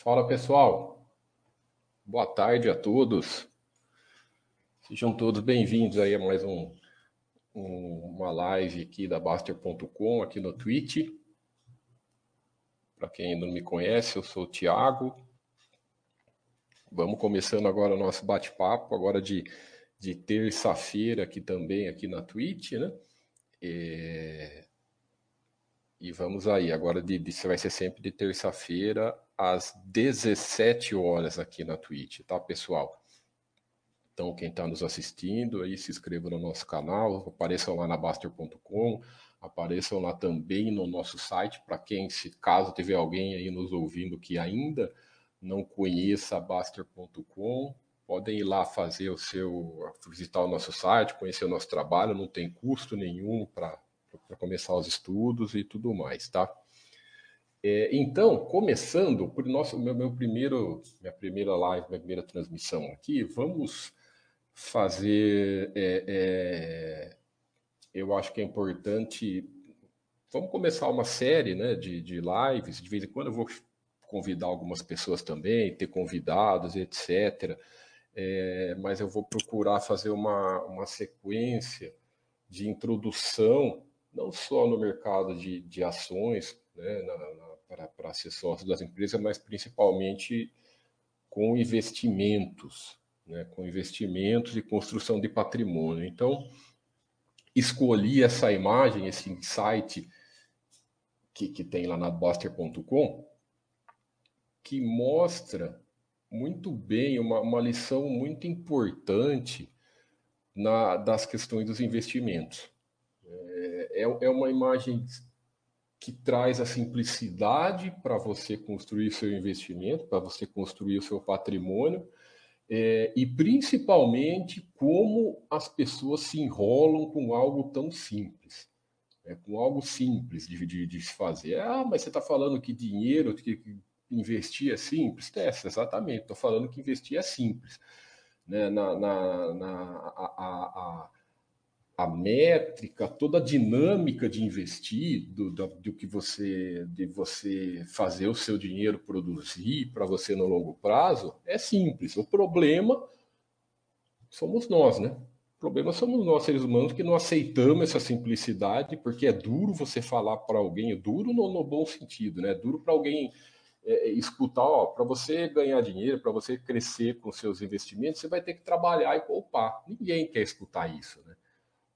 Fala pessoal, boa tarde a todos. Sejam todos bem-vindos aí a mais um, um, uma live aqui da Baster.com aqui no Twitch. Para quem ainda não me conhece, eu sou o Thiago. Vamos começando agora o nosso bate-papo, agora de, de terça-feira aqui também, aqui na Twitch, né? É... E vamos aí, agora de, de, vai ser sempre de terça-feira às 17 horas aqui na Twitch, tá, pessoal? Então, quem está nos assistindo aí, se inscreva no nosso canal, apareçam lá na Baster.com, apareçam lá também no nosso site, para quem, se caso tiver alguém aí nos ouvindo que ainda não conheça a Baster.com, podem ir lá fazer o seu, visitar o nosso site, conhecer o nosso trabalho, não tem custo nenhum para para começar os estudos e tudo mais, tá? É, então, começando por nosso meu, meu, primeiro minha primeira live, minha primeira transmissão aqui, vamos fazer. É, é, eu acho que é importante. Vamos começar uma série, né, de, de lives. De vez em quando eu vou convidar algumas pessoas também, ter convidados, etc. É, mas eu vou procurar fazer uma, uma sequência de introdução não só no mercado de, de ações, né, para ser sócio das empresas, mas principalmente com investimentos, né, com investimentos e construção de patrimônio. Então, escolhi essa imagem, esse insight que, que tem lá na Buster.com, que mostra muito bem uma, uma lição muito importante na, das questões dos investimentos. É, é uma imagem que traz a simplicidade para você construir seu investimento, para você construir o seu patrimônio, é, e principalmente como as pessoas se enrolam com algo tão simples. É, com algo simples de, de, de se fazer. Ah, mas você está falando que dinheiro, que, que investir é simples? É, exatamente, estou falando que investir é simples. Né? Na, na, na a, a, a métrica, toda a dinâmica de investir, do, do, do, que você, de você fazer o seu dinheiro produzir para você no longo prazo, é simples. O problema somos nós, né? O problema somos nós, seres humanos, que não aceitamos essa simplicidade, porque é duro você falar para alguém, é duro no, no, bom sentido, né? É duro para alguém é, é, escutar, ó, para você ganhar dinheiro, para você crescer com seus investimentos, você vai ter que trabalhar e poupar. Ninguém quer escutar isso, né?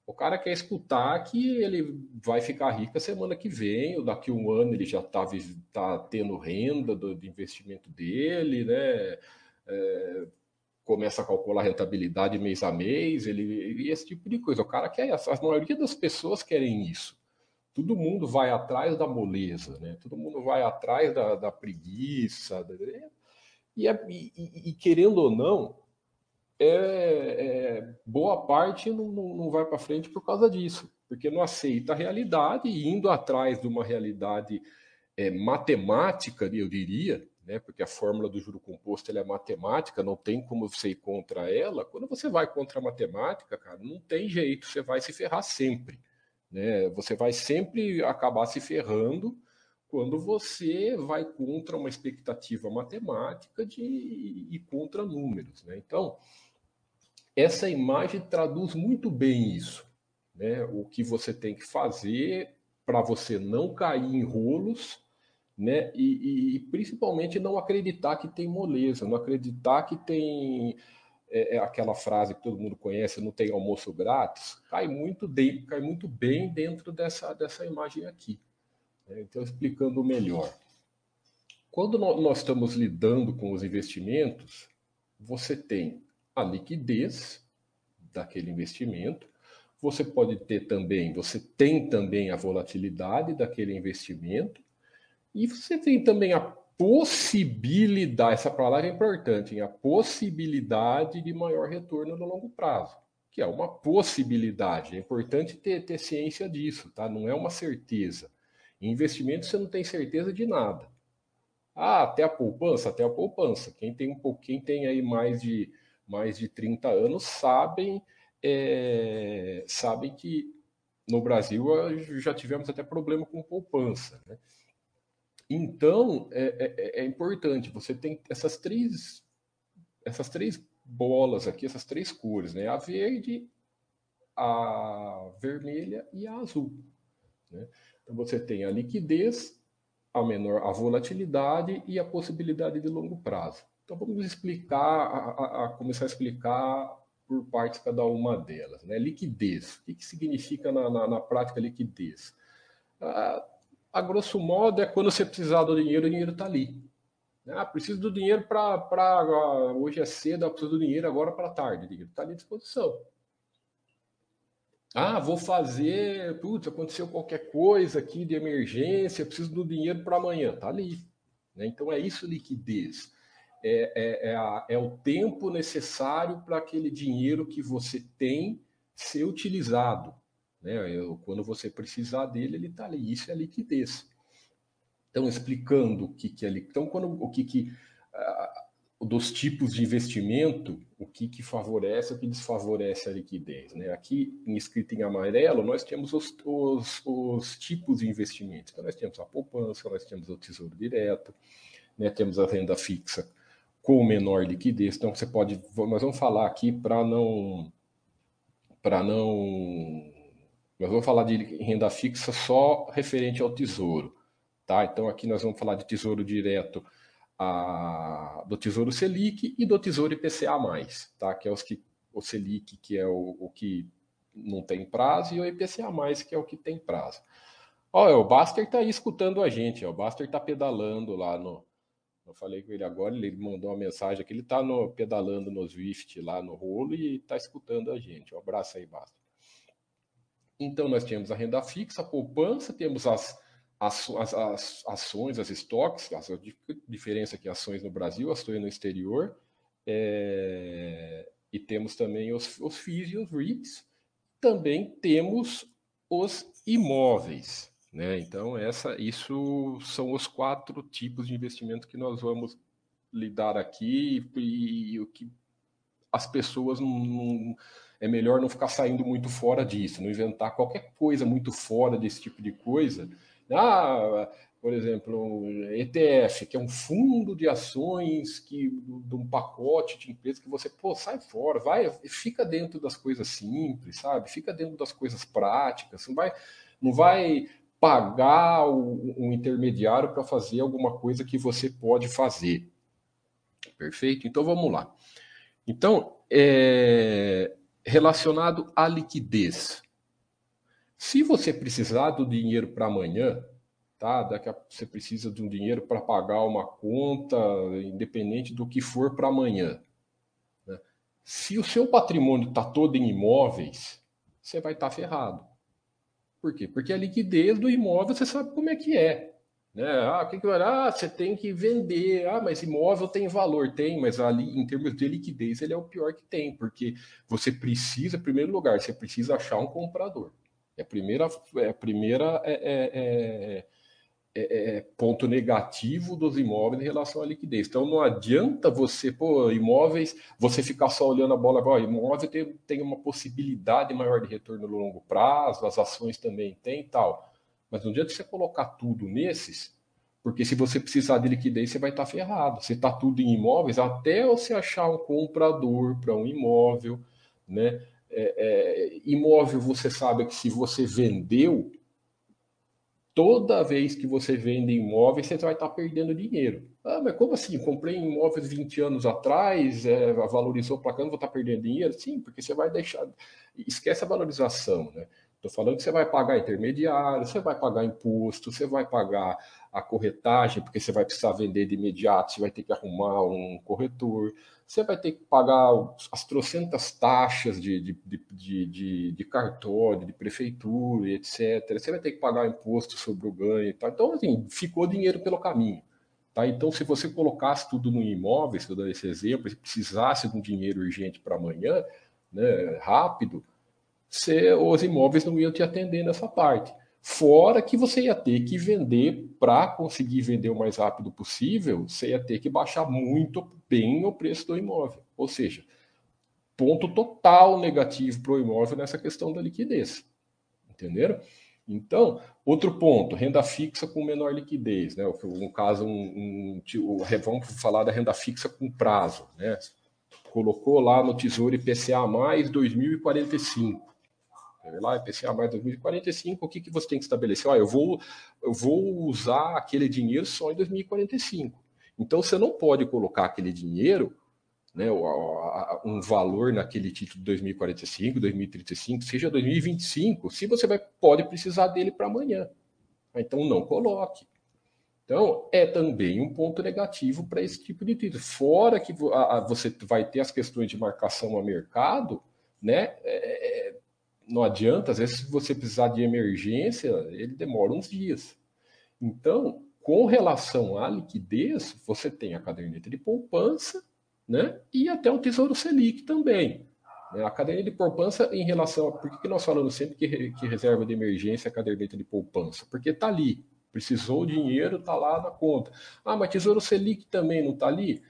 O cara quer escutar que ele vai ficar rico a semana que vem, ou daqui a um ano ele já está tá tendo renda do, do, investimento dele, né? É, começa a calcular a rentabilidade mês a mês, ele, e esse tipo de coisa. O cara quer, a maioria das pessoas querem isso. Todo mundo vai atrás da moleza, né? Todo mundo vai atrás da, da preguiça. Da, e, é, e, e, querendo ou não, é, é, boa parte não, não, vai para frente por causa disso, porque não aceita a realidade e indo atrás de uma realidade é, matemática, eu diria, né, porque a fórmula do juro composto é matemática, não tem como você ir contra ela. Quando você vai contra a matemática, cara, não tem jeito, você vai se ferrar sempre. Né? Você vai sempre acabar se ferrando quando você vai contra uma expectativa matemática de, e contra números. Né? Então, essa imagem traduz muito bem isso, né? O que você tem que fazer para você não cair em rolos, né? E, e, principalmente não acreditar que tem moleza, não acreditar que tem é, é aquela frase que todo mundo conhece, não tem almoço grátis, cai muito, de, cai muito bem dentro dessa, dessa imagem aqui. Né? Então, explicando melhor. Quando nós estamos lidando com os investimentos, você tem a liquidez daquele investimento. Você pode ter também, você tem também a volatilidade daquele investimento e você tem também a possibilidade, essa palavra é importante, hein? a possibilidade de maior retorno no longo prazo, que é uma possibilidade. É importante ter, ter ciência disso, tá? Não é uma certeza. Em investimento você não tem certeza de nada. Ah, até a poupança, até a poupança. Quem tem um pouquinho, tem aí mais de mais de 30 anos sabem, é, sabem que no Brasil já tivemos até problema com poupança. Né? Então, é, é, é, importante, você tem essas três, essas três bolas aqui, essas três cores, né? A verde, a vermelha e a azul. Né? Então, você tem a liquidez, a menor a volatilidade e a possibilidade de longo prazo. Então, vamos explicar, a, a, começar a explicar por partes cada uma delas. Né? Liquidez. O que, que significa na, na, na prática liquidez? Ah, a grosso modo, é quando você precisar do dinheiro, o dinheiro está ali. Ah, preciso do dinheiro para. Hoje é cedo, preciso do dinheiro agora para tarde. O dinheiro está à disposição. Ah, vou fazer. Putz, aconteceu qualquer coisa aqui de emergência, preciso do dinheiro para amanhã. Está ali. Né? Então é isso liquidez. É, é, é, a, é o tempo necessário para aquele dinheiro que você tem ser utilizado. Né? Quando você precisar dele, ele está ali. Isso é liquidez. Então, explicando o que, que é Então, quando, o que, que uh, dos tipos de investimento, o que, que favorece, o que desfavorece a liquidez. Né? Aqui, escrito em amarelo, nós temos os, os, os tipos de investimentos. Então, nós temos a poupança, nós temos o tesouro direto, né? temos a renda fixa com menor liquidez. Então, você pode. Nós vamos falar aqui para não. Para não nós vamos falar de renda fixa só referente ao tesouro, tá? Então aqui nós vamos falar de tesouro direto a, do tesouro Selic e do tesouro IPCA+, tá? Que é os que o Selic, que é o, o que não tem prazo, e o IPCA+, que é o que tem prazo. Olha, o Baster está aí escutando a gente, ó, o Baster está pedalando lá no... Eu falei com ele agora, ele mandou uma mensagem aqui, ele está pedalando no Swift lá no rolo e está escutando a gente. Um abraço aí, Baster. Então, nós temos a renda fixa, a poupança, temos as, as, as, as ações, as estoques, a diferença aqui, ações no Brasil, ações no exterior, é, e temos também os, os FIIs e os REITs, também temos os imóveis. Né? Então, essa, isso são os quatro tipos de investimento que nós vamos lidar aqui e, o que as pessoas não, não é melhor não ficar saindo muito fora disso, não inventar qualquer coisa muito fora desse tipo de coisa. Ah, por exemplo, ETF, que é um fundo de ações que de um pacote de empresas que você, pô, sai fora, vai, fica dentro das coisas simples, sabe? Fica dentro das coisas práticas, não vai, não vai pagar um intermediário para fazer alguma coisa que você pode fazer. Perfeito? Então vamos lá. Então, é, relacionado à liquidez. Se você precisar do dinheiro para amanhã, tá? Daqui a você precisa de um dinheiro para pagar uma conta, independente do que for para amanhã. Né? Se o seu patrimônio está todo em imóveis, você vai estar tá ferrado. Por quê? Porque a liquidez do imóvel você sabe como é que é. Né? Ah, o que, que vai? Ah, você tem que vender. Ah, mas imóvel tem valor, tem, mas ali em termos de liquidez ele é o pior que tem, porque você precisa, em primeiro lugar, você precisa achar um comprador. É a primeira, é a primeira é, é, é, é, ponto negativo dos imóveis em relação à liquidez. Então não adianta você, pô, imóveis, você ficar só olhando a bola agora. Imóvel tem, tem uma possibilidade maior de retorno no longo prazo, as ações também tem e tal. Mas no dia que você colocar tudo nesses, porque se você precisar de liquidez, você vai estar ferrado. Você está tudo em imóveis, até você achar um comprador para um imóvel, né? É, é, imóvel, você sabe que se você vendeu, toda vez que você vende imóveis, você vai estar perdendo dinheiro. Ah, mas como assim? Comprei imóveis 20 anos atrás, é, valorizou para cá, não vou estar perdendo dinheiro? Sim, porque você vai deixar. Esquece a valorização, né? Estou falando que você vai pagar intermediário, você vai pagar imposto, você vai pagar a corretagem, porque você vai precisar vender de imediato, você vai ter que arrumar um corretor, você vai ter que pagar as trocentas taxas de, de, de, de, de cartório, de prefeitura, etc. Você vai ter que pagar imposto sobre o ganho e tal. Então, assim, ficou dinheiro pelo caminho. Tá? Então, se você colocasse tudo no imóvel, estou dando esse exemplo, se precisasse de um dinheiro urgente para amanhã, né, rápido, você, os imóveis não iam te atender nessa parte. Fora que você ia ter que vender, para conseguir vender o mais rápido possível, você ia ter que baixar muito bem o preço do imóvel. Ou seja, ponto total negativo para o imóvel nessa questão da liquidez. Entenderam? Então, outro ponto, renda fixa com menor liquidez, né? Um caso, um, um, vamos falar da renda fixa com prazo, né? Colocou lá no Tesouro IPCA mais 2045. Lá, IPCA mais 2045, o que, que você tem que estabelecer? Ah, eu, vou, eu vou usar aquele dinheiro só em 2045. Então, você não pode colocar aquele dinheiro né, um valor naquele título de 2045, 2035, seja 2025, se você vai, pode precisar dele para amanhã. Então não coloque. Então é também um ponto negativo para esse tipo de título. Fora que você vai ter as questões de marcação a mercado, né? É, é, não adianta, às vezes, se você precisar de emergência, ele demora uns dias. Então, com relação à liquidez, você tem a caderneta de poupança né? e até o Tesouro Selic também. Né? A caderneta de poupança em relação a... Por que nós falamos sempre que, que reserva de emergência é a caderneta de poupança? Porque está ali. Precisou o dinheiro, está lá na conta. Ah, mas Tesouro Selic também não está ali?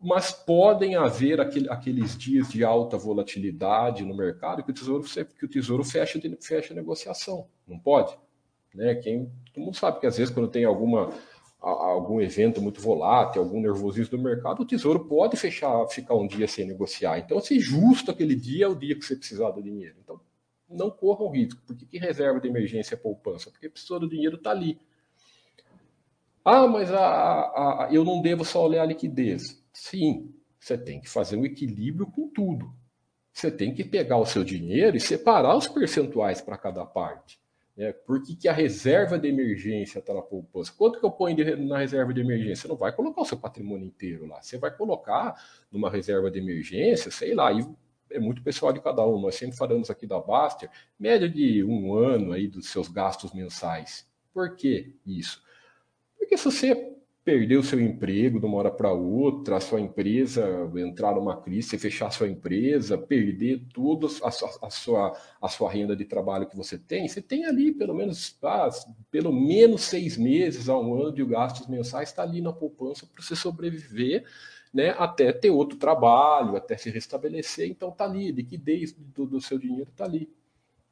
Mas podem haver aquele, aqueles dias de alta volatilidade no mercado que o Tesouro, que o tesouro fecha, fecha a negociação. Não pode? Né? Quem, todo mundo sabe que às vezes quando tem alguma algum evento muito volátil, algum nervosismo do mercado, o tesouro pode fechar, ficar um dia sem negociar. Então, se justo aquele dia é o dia que você precisar do dinheiro. Então, não corra o risco. Por que, reserva de emergência é poupança? Porque pessoa do dinheiro está ali. Ah, mas a, a, a, eu não devo só olhar a liquidez. Sim, você tem que fazer um equilíbrio com tudo. Você tem que pegar o seu dinheiro e separar os percentuais para cada parte. É, por que, que a reserva de emergência está na poupança? Quanto que eu ponho de, na reserva de emergência? Você não vai colocar o seu patrimônio inteiro lá. Você vai colocar numa reserva de emergência, sei lá, e é muito pessoal de cada um. Nós sempre falamos aqui da Baster, média de um ano aí dos seus gastos mensais. Por que isso? Porque se você perder o seu emprego de uma hora para outra, a sua empresa entrar numa crise, fechar a sua empresa, perder tudo a, a, a, sua, a sua renda de trabalho que você tem, você tem ali pelo menos, ah, pelo menos seis meses a um ano de gastos mensais, está ali na poupança para você sobreviver, né, até ter outro trabalho, até se restabelecer, então está ali, liquidez do, do seu dinheiro está ali.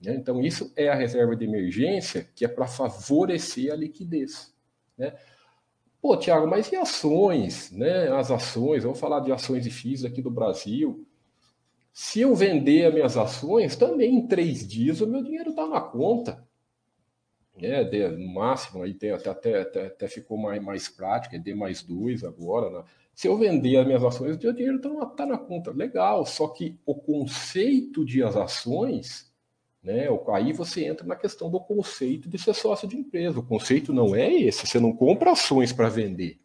Né? Então isso é a reserva de emergência que é para favorecer a liquidez. Né? Pô, Tiago, mas e ações, né? As ações, vamos falar de ações e FIIs aqui do Brasil. Se eu vender as minhas ações, também em três dias o meu dinheiro está na conta. É, no máximo, aí tem, até, até, até, ficou mais, mais prático, é D mais dois agora. Né? Se eu vender as minhas ações, o meu dinheiro está tá na conta. Legal, só que o conceito de as ações né? Aí você entra na questão do conceito de ser sócio de empresa. O conceito não é esse. Você não compra ações para vender.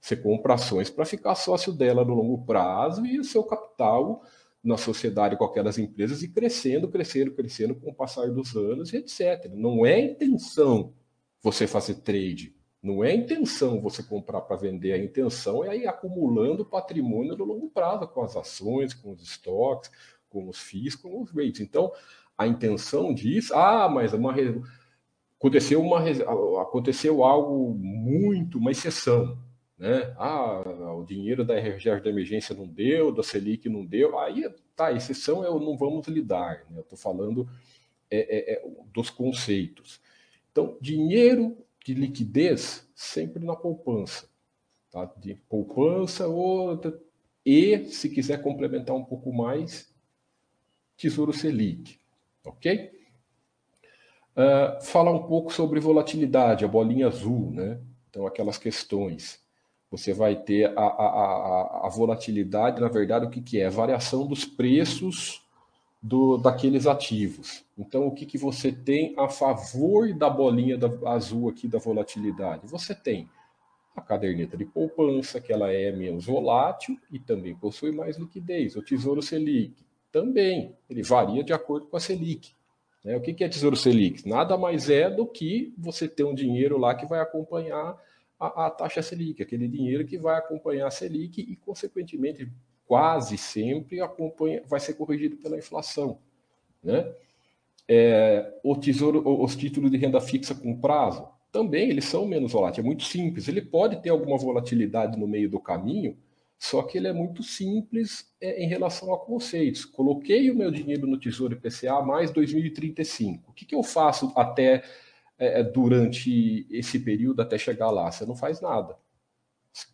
Você compra ações para ficar sócio dela no longo prazo e o seu capital na sociedade com aquelas empresas e crescendo, crescendo, crescendo com o passar dos anos e etc. Não é intenção você fazer trade. Não é intenção você comprar para vender. A intenção é ir acumulando patrimônio no longo prazo com as ações, com os estoques, com os FIIs, com os rates. Então, a intenção disso. Ah, mas uma, aconteceu, uma, aconteceu algo muito, uma exceção. Né? Ah, o dinheiro da reserva de emergência não deu, da Selic não deu. Aí, tá, exceção eu não vamos lidar. Né? Eu estou falando é, é, é, dos conceitos. Então, dinheiro de liquidez sempre na poupança. Tá? De poupança ou e, se quiser complementar um pouco mais, Tesouro Selic. Ok? Uh, falar um pouco sobre volatilidade, a bolinha azul, né? Então, aquelas questões. Você vai ter a, a, a, a volatilidade, na verdade, o que, que é? A variação dos preços do, daqueles ativos. Então, o que, que você tem a favor da bolinha da, azul aqui da volatilidade? Você tem a caderneta de poupança, que ela é menos volátil e também possui mais liquidez. O Tesouro Selic, também, ele varia de acordo com a Selic. Né? O que é Tesouro Selic? Nada mais é do que você ter um dinheiro lá que vai acompanhar a, a taxa Selic, aquele dinheiro que vai acompanhar a Selic e, consequentemente, quase sempre acompanha, vai ser corrigido pela inflação. Né? É, o tesouro, os títulos de renda fixa com prazo, também eles são menos voláteis, é muito simples. Ele pode ter alguma volatilidade no meio do caminho, Só que ele é muito simples é, em relação a conceitos. Coloquei o meu dinheiro no Tesouro IPCA mais 2035. O que, que eu faço até é, é, durante esse período até chegar lá? Você não faz nada.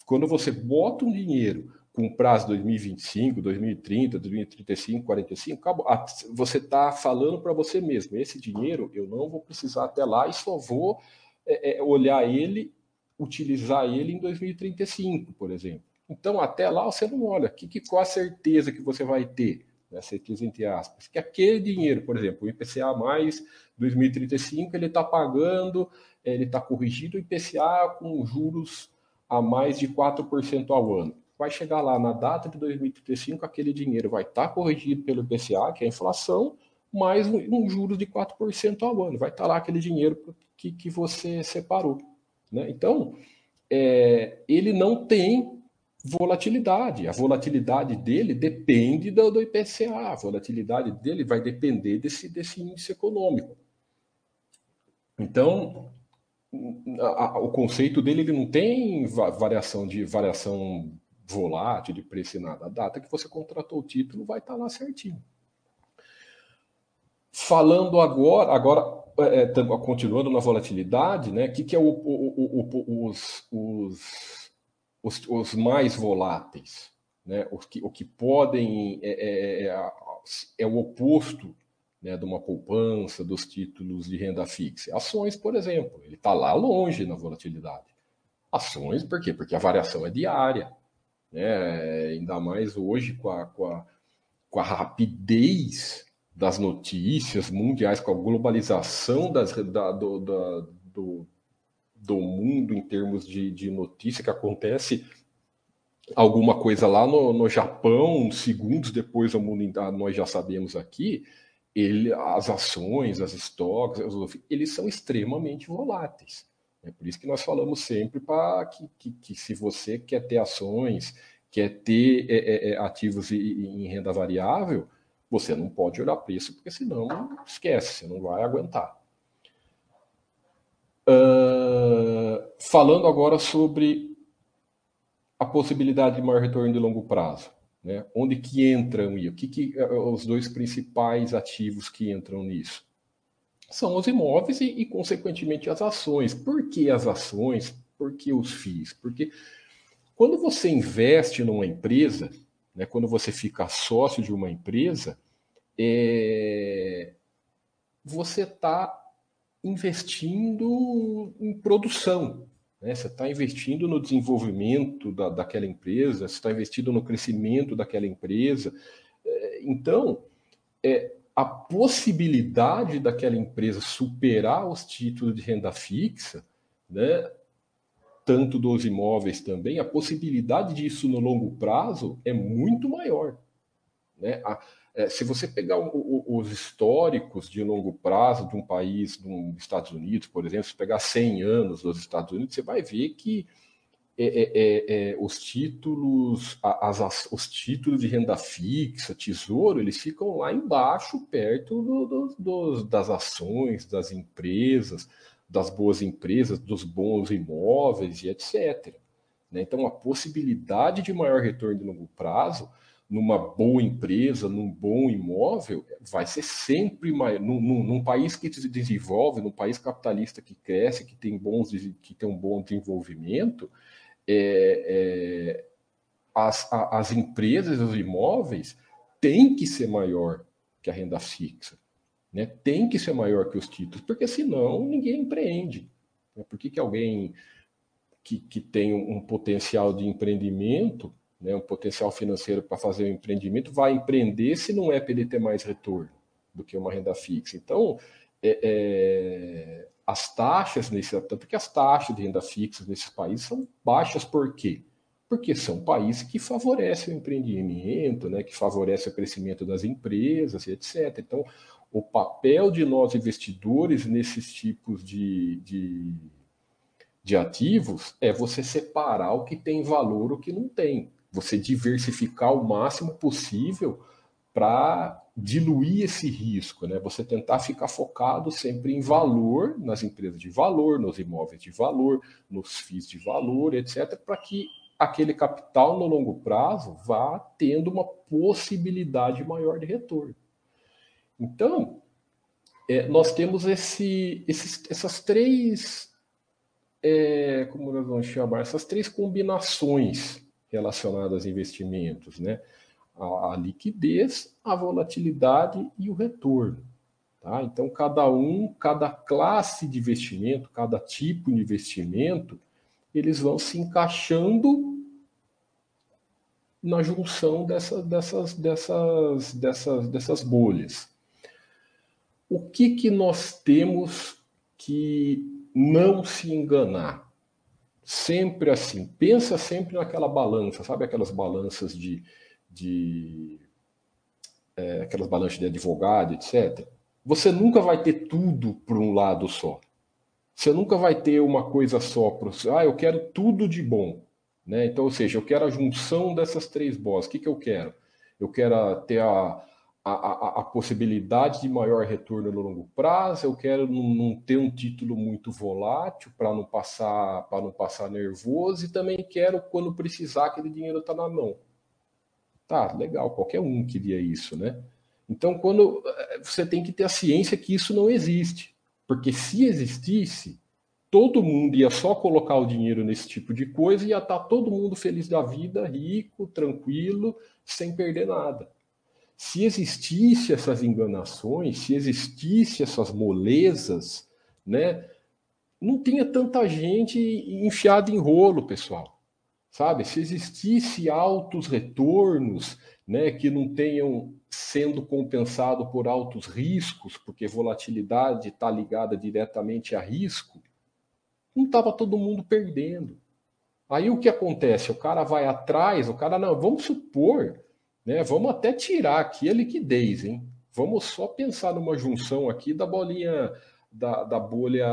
Quando você bota um dinheiro com prazo 2025, 2030, 2035, 45, acabou. você está falando para você mesmo: esse dinheiro eu não vou precisar até lá e só vou é, é, olhar ele, utilizar ele em 2035, por exemplo. Então, até lá você não olha. Que, que, qual a certeza que você vai ter? Né? Certeza entre aspas. Que aquele dinheiro, por exemplo, o IPCA mais 2035, ele está pagando, ele está corrigido o IPCA com juros a mais de 4% ao ano. Vai chegar lá na data de 2035, aquele dinheiro vai estar tá corrigido pelo IPCA, que é a inflação, mais um, um juros de 4% ao ano. Vai estar tá lá aquele dinheiro que, que você separou. Né? Então, é, ele não tem volatilidade. A volatilidade dele depende do, do IPCA, a volatilidade dele vai depender desse, desse índice econômico. Então, a, a, o conceito dele ele não tem variação de variação volátil de preço e nada. A data que você contratou o título vai estar lá certinho. Falando agora, agora é, é continuando na volatilidade, né? O que, que é o, o, o, os, os os, os mais voláteis, né? que, o que podem é, é, é, é o oposto né, de uma poupança, dos títulos de renda fixa. Ações, por exemplo, ele está lá longe na volatilidade. Ações, por quê? Porque a variação é diária. Né? Ainda mais hoje com a, com a, com a rapidez das notícias mundiais, com a globalização das, da, do, da, do, do mundo em termos de, de notícia que acontece alguma coisa lá no, no Japão, segundos depois o mundo nós já sabemos aqui, ele, as ações, as estoques, eles são extremamente voláteis. É por isso que nós falamos sempre para que, que, que, se você quer ter ações, quer ter é, é, é ativos em renda variável, você não pode olhar preço, porque senão esquece, você não vai aguentar. Uh, falando agora sobre a possibilidade de maior retorno de longo prazo. Né? Onde que entram e o que, que uh, os dois principais ativos que entram nisso? São os imóveis e, e, consequentemente, as ações. Por que as ações? Por que os FIIs? Porque quando você investe numa empresa, né, quando você fica sócio de uma empresa, é, você está investindo em produção. Né? Você está investindo no desenvolvimento da, daquela empresa, você está investindo no crescimento daquela empresa. É, então, é, a possibilidade daquela empresa superar os títulos de renda fixa, né, tanto dos imóveis também, a possibilidade disso no longo prazo é muito maior. Né? A, é, se você pegar o, o, os históricos de longo prazo de um país, dos Estados Unidos, por exemplo, se pegar 100 anos dos Estados Unidos, você vai ver que é, é, é, é os títulos, as, as, os títulos de renda fixa, tesouro, eles ficam lá embaixo, perto do, do, do, das ações, das empresas, das boas empresas, dos bons imóveis e etc. Né? Então, a possibilidade de maior retorno de longo prazo numa boa empresa, num bom imóvel, vai ser sempre mais. Num, num, num, país que se desenvolve, num país capitalista que cresce, que tem, bons, que tem um bom desenvolvimento, é, é, as, a, as empresas, os imóveis, têm que ser maior que a renda fixa. Né? Tem que ser maior que os títulos, porque senão ninguém empreende. Né? Por que, que alguém que, que tem um potencial de empreendimento né, um potencial financeiro para fazer um empreendimento, vai empreender se não é para ele ter mais retorno do que uma renda fixa. Então, é, é, as taxas, nesse, tanto que as taxas de renda fixa nesses países são baixas, por quê? Porque são países que favorecem o empreendimento, né, que favorecem o crescimento das empresas, etc. Então, o papel de nós investidores nesses tipos de, de, de ativos é você separar o que tem valor o que não tem você diversificar o máximo possível para diluir esse risco, né? Você tentar ficar focado sempre em valor, nas empresas de valor, nos imóveis de valor, nos FIIs de valor, etc., para que aquele capital no longo prazo vá tendo uma possibilidade maior de retorno. Então, é, nós temos esse, esses, essas três, é, como nós vamos chamar, essas três combinações relacionadas a investimentos, né? A, a liquidez, a volatilidade e o retorno. Tá? Então, cada um, cada classe de investimento, cada tipo de investimento, eles vão se encaixando na junção dessa, dessas, dessas, dessas, dessas bolhas. O que, que nós temos que não se enganar? Sempre assim, pensa sempre naquela balança, sabe aquelas balanças de, de é, aquelas balanças de advogado, etc. Você nunca vai ter tudo por um lado só. Você nunca vai ter uma coisa só para ah, eu quero tudo de bom, né? Então, ou seja, eu quero a junção dessas três bolas. O que, que eu quero? Eu quero ter a, a, a, a, possibilidade de maior retorno no longo prazo, eu quero não, não ter um título muito volátil para não passar para não passar nervoso e também quero quando precisar aquele dinheiro está na mão. Tá, legal, qualquer um queria isso, né? Então, quando eh, você tem que ter a ciência que isso não existe, porque se existisse, todo mundo ia só colocar o dinheiro nesse tipo de coisa e ia estar tá todo mundo feliz da vida, rico, tranquilo, sem perder nada se existisse essas enganações, se existisse essas molezas, né, não tinha tanta gente enfiada em rolo, pessoal. Sabe? Se existisse altos retornos, né, que não tenham sendo compensado por altos riscos, porque volatilidade está ligada diretamente a risco, não estava todo mundo perdendo. Aí o que acontece? O cara vai atrás, o cara não, vamos supor né? Vamos até tirar aqui a liquidez, hein? Vamos só pensar numa junção aqui da bolinha da, da bolha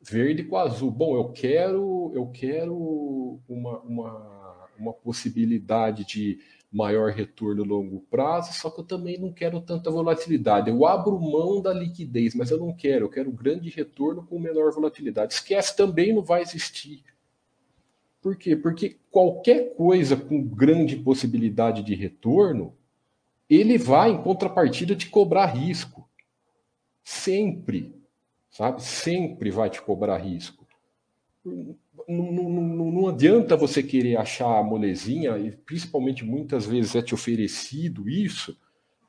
verde com azul. Bom, eu quero eu quero uma, uma, uma possibilidade de maior retorno a longo prazo, só que eu também não quero tanta volatilidade. Eu abro mão da liquidez, mas eu não quero, eu quero grande retorno com menor volatilidade. Esquece também não vai existir. Por quê? Porque qualquer coisa com grande possibilidade de retorno, ele vai, em contrapartida, te cobrar risco. Sempre, sabe? Sempre vai te cobrar risco. Não, não, não, não adianta você querer achar a molezinha, e principalmente muitas vezes é te oferecido isso,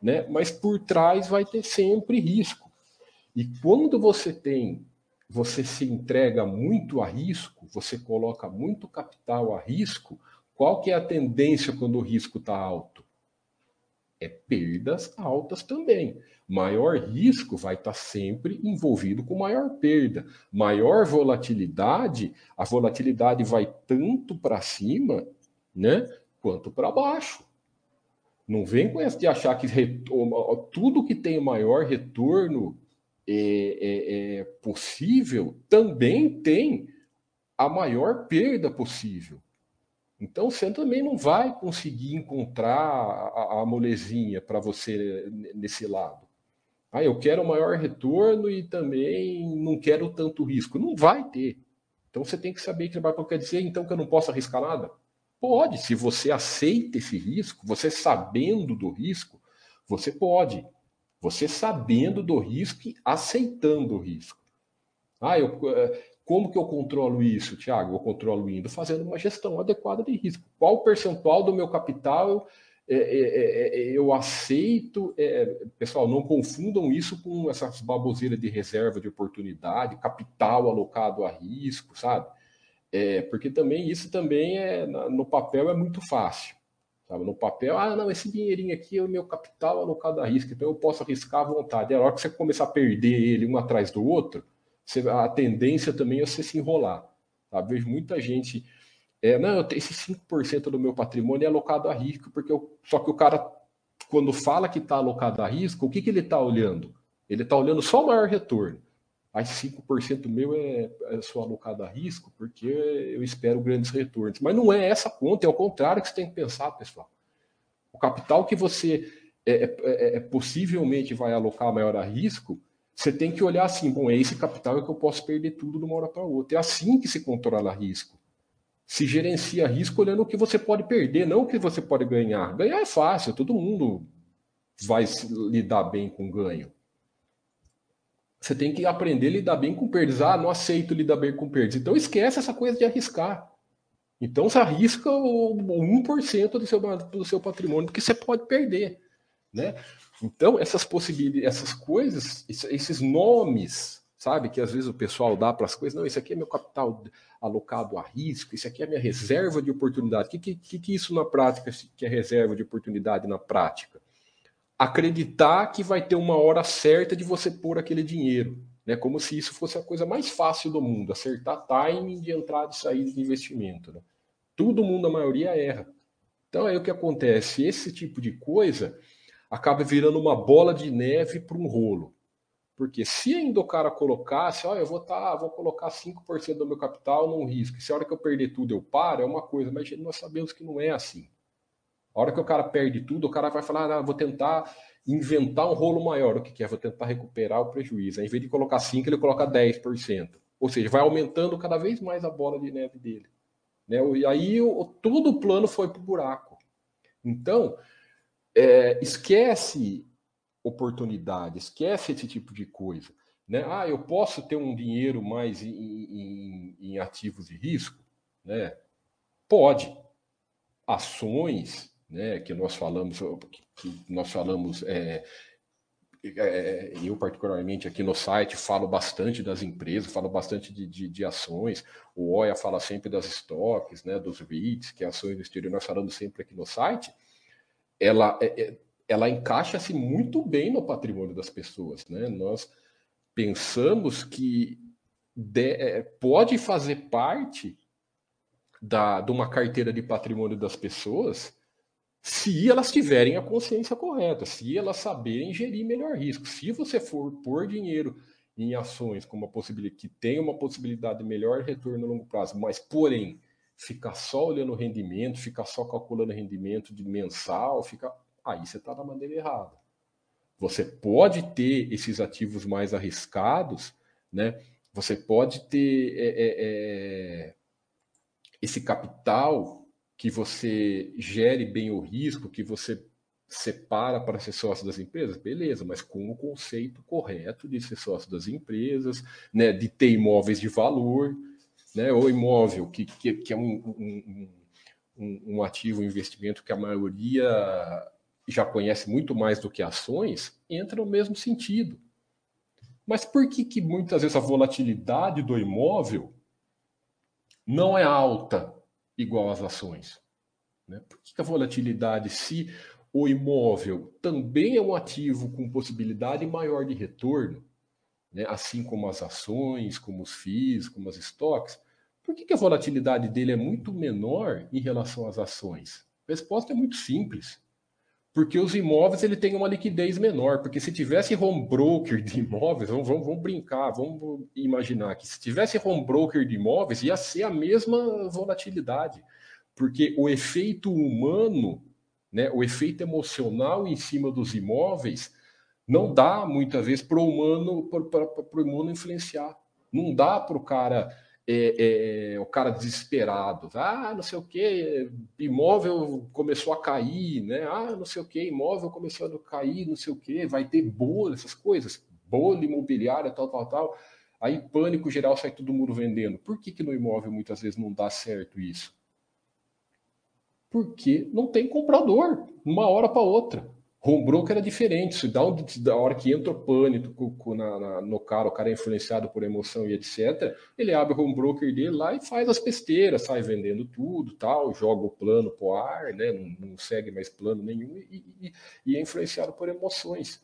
né? mas por trás vai ter sempre risco. E quando você tem você se entrega muito a risco, você coloca muito capital a risco, qual que é a tendência quando o risco está alto? É perdas altas também. Maior risco vai estar tá sempre envolvido com maior perda. Maior volatilidade, a volatilidade vai tanto para cima, né, quanto para baixo. Não vem com essa de achar que tudo que tem maior retorno é, é, é possível também tem a maior perda possível. Então você também não vai conseguir encontrar a, a molezinha para você nesse lado. Ah, eu quero maior retorno e também não quero tanto risco. Não vai ter. Então você tem que saber que vai quer dizer então que eu não posso arriscar nada? Pode, se você aceita esse risco, você sabendo do risco, você pode. Você sabendo do risco e aceitando o risco. Ah, eu, eh, como que eu controlo isso, Tiago? Eu controlo indo fazendo uma gestão adequada de risco. Qual percentual do meu capital é, é, é, eu aceito? pessoal, não confundam isso com essas baboseiras de reserva de oportunidade, capital alocado a risco, sabe? porque também isso também é no papel é muito fácil. Sabe? No papel, ah, não, esse dinheirinho aqui é o meu capital alocado a risco, então eu posso arriscar à vontade. A hora que você começar a perder ele um atrás do outro, você, a tendência também é você se enrolar. Sabe? Vejo muita gente. É, não, eu tenho esse 5% do meu patrimônio é alocado a risco, porque eu, só que o cara, quando fala que está alocado a risco, o que, que ele está olhando? Ele está olhando só o maior retorno. Aí 5% meu é, é só alocado a risco, porque eu espero grandes retornos. Mas não é essa conta, é o contrário que você tem que pensar, pessoal. O capital que você é, é, é, é possivelmente vai alocar maior a risco, você tem que olhar assim, bom, é esse capital que eu posso perder tudo de uma hora para outra. É assim que se controla risco. se gerencia risco olhando o que você pode perder, não o que você pode ganhar. Ganhar é fácil, todo mundo vai lidar bem com ganho. Você tem que aprender a lidar bem com perdas. Ah, não aceito lidar bem com perdas. Então esquece essa coisa de arriscar. Então você arrisca o 1% do seu, do seu patrimônio, porque você pode perder. Né? Então, essas possibilidades, essas coisas, esses nomes, sabe, que às vezes o pessoal dá para as coisas, não, esse aqui é meu capital alocado a risco, isso aqui é minha reserva de oportunidade. O que, que, que isso na prática que é reserva de oportunidade na prática? Acreditar que vai ter uma hora certa de você pôr aquele dinheiro. Né? Como se isso fosse a coisa mais fácil do mundo, acertar timing de entrada e saída de investimento. Né? Todo mundo, a maioria, erra. Então aí o que acontece? Esse tipo de coisa acaba virando uma bola de neve para um rolo. Porque se ainda o cara colocasse, olha, eu vou, tá, vou colocar 5% do meu capital num risco, e se a hora que eu perder tudo eu paro, é uma coisa, mas nós sabemos que não é assim. A hora que o cara perde tudo, o cara vai falar, ah, vou tentar inventar um rolo maior. O que, que é? Vou tentar recuperar o prejuízo. Em vez de colocar 5%, ele coloca 10%. Ou seja, vai aumentando cada vez mais a bola de neve dele. Né? E aí o, todo o plano foi para o buraco. Então, é, esquece oportunidade, esquece esse tipo de coisa. Né? Ah, eu posso ter um dinheiro mais em, em, em ativos de risco? Né? Pode. Ações, né, que nós falamos, que nós falamos, é, é, eu particularmente aqui no site falo bastante das empresas, falo bastante de, de, de, ações, o OIA fala sempre das estoques, né, dos REITs, que é ações do exterior, nós falamos sempre aqui no site, ela, é, é, ela encaixa-se muito bem no patrimônio das pessoas. Né? Nós pensamos que de, é, pode fazer parte da, de uma carteira de patrimônio das pessoas se elas tiverem a consciência correta, se elas saberem gerir melhor risco. Se você for pôr dinheiro em ações com uma possibilidade que tem uma possibilidade de melhor retorno a longo prazo, mas porém ficar só olhando o rendimento, ficar só calculando rendimento de mensal, fica aí você está na maneira errada. Você pode ter esses ativos mais arriscados, né? Você pode ter é, é, é, esse capital que você gere bem o risco, que você separa para ser sócio das empresas, beleza, mas com o conceito correto de ser sócio das empresas, né, de ter imóveis de valor, né, ou imóvel, que, que, que é um, um, um, um ativo, um investimento que a maioria já conhece muito mais do que ações, entra no mesmo sentido. Mas por que, que muitas vezes a volatilidade do imóvel não é alta igual às ações? Né? Por que, a volatilidade, se o imóvel também é um ativo com possibilidade maior de retorno, né? assim como as ações, como os FIIs, como as estoques, por que, que a volatilidade dele é muito menor em relação às ações? A resposta é muito simples. Porque os imóveis ele tem uma liquidez menor. Porque se tivesse home broker de imóveis, vamos, vamos, vamos brincar, vamos imaginar que se tivesse home broker de imóveis, ia ser a mesma volatilidade. Porque o efeito humano, né, o efeito emocional em cima dos imóveis, não dá muitas vezes para o humano, para o humano influenciar. Não dá para o cara é, é, o cara desesperado, ah, não sei o que, imóvel começou a cair, né? Ah, não sei o que, imóvel começou a cair, não sei o que, vai ter bolha, essas coisas, bolha imobiliária, tal, tal, tal. Aí pânico geral sai todo mundo vendendo. Por que, que no imóvel muitas vezes não dá certo isso? Porque não tem comprador, uma hora para outra. Home broker é diferente, se dá, um, da hora que entra o pânico na, na, no cara, o cara é influenciado por emoção e etc. Ele abre o home broker dele lá e faz as besteiras, sai vendendo tudo, tal, joga o plano pro ar, né? não, não segue mais plano nenhum e, e, e, é influenciado por emoções.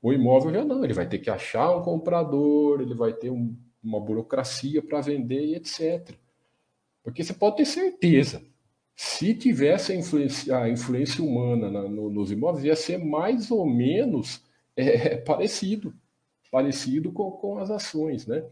O imóvel já não, ele vai ter que achar um comprador, ele vai ter um, uma burocracia para vender e etc. Porque você pode ter certeza, se tivesse a influência, a influência humana na, no, nos imóveis, ia ser mais ou menos é, parecido, parecido com, com as ações, né?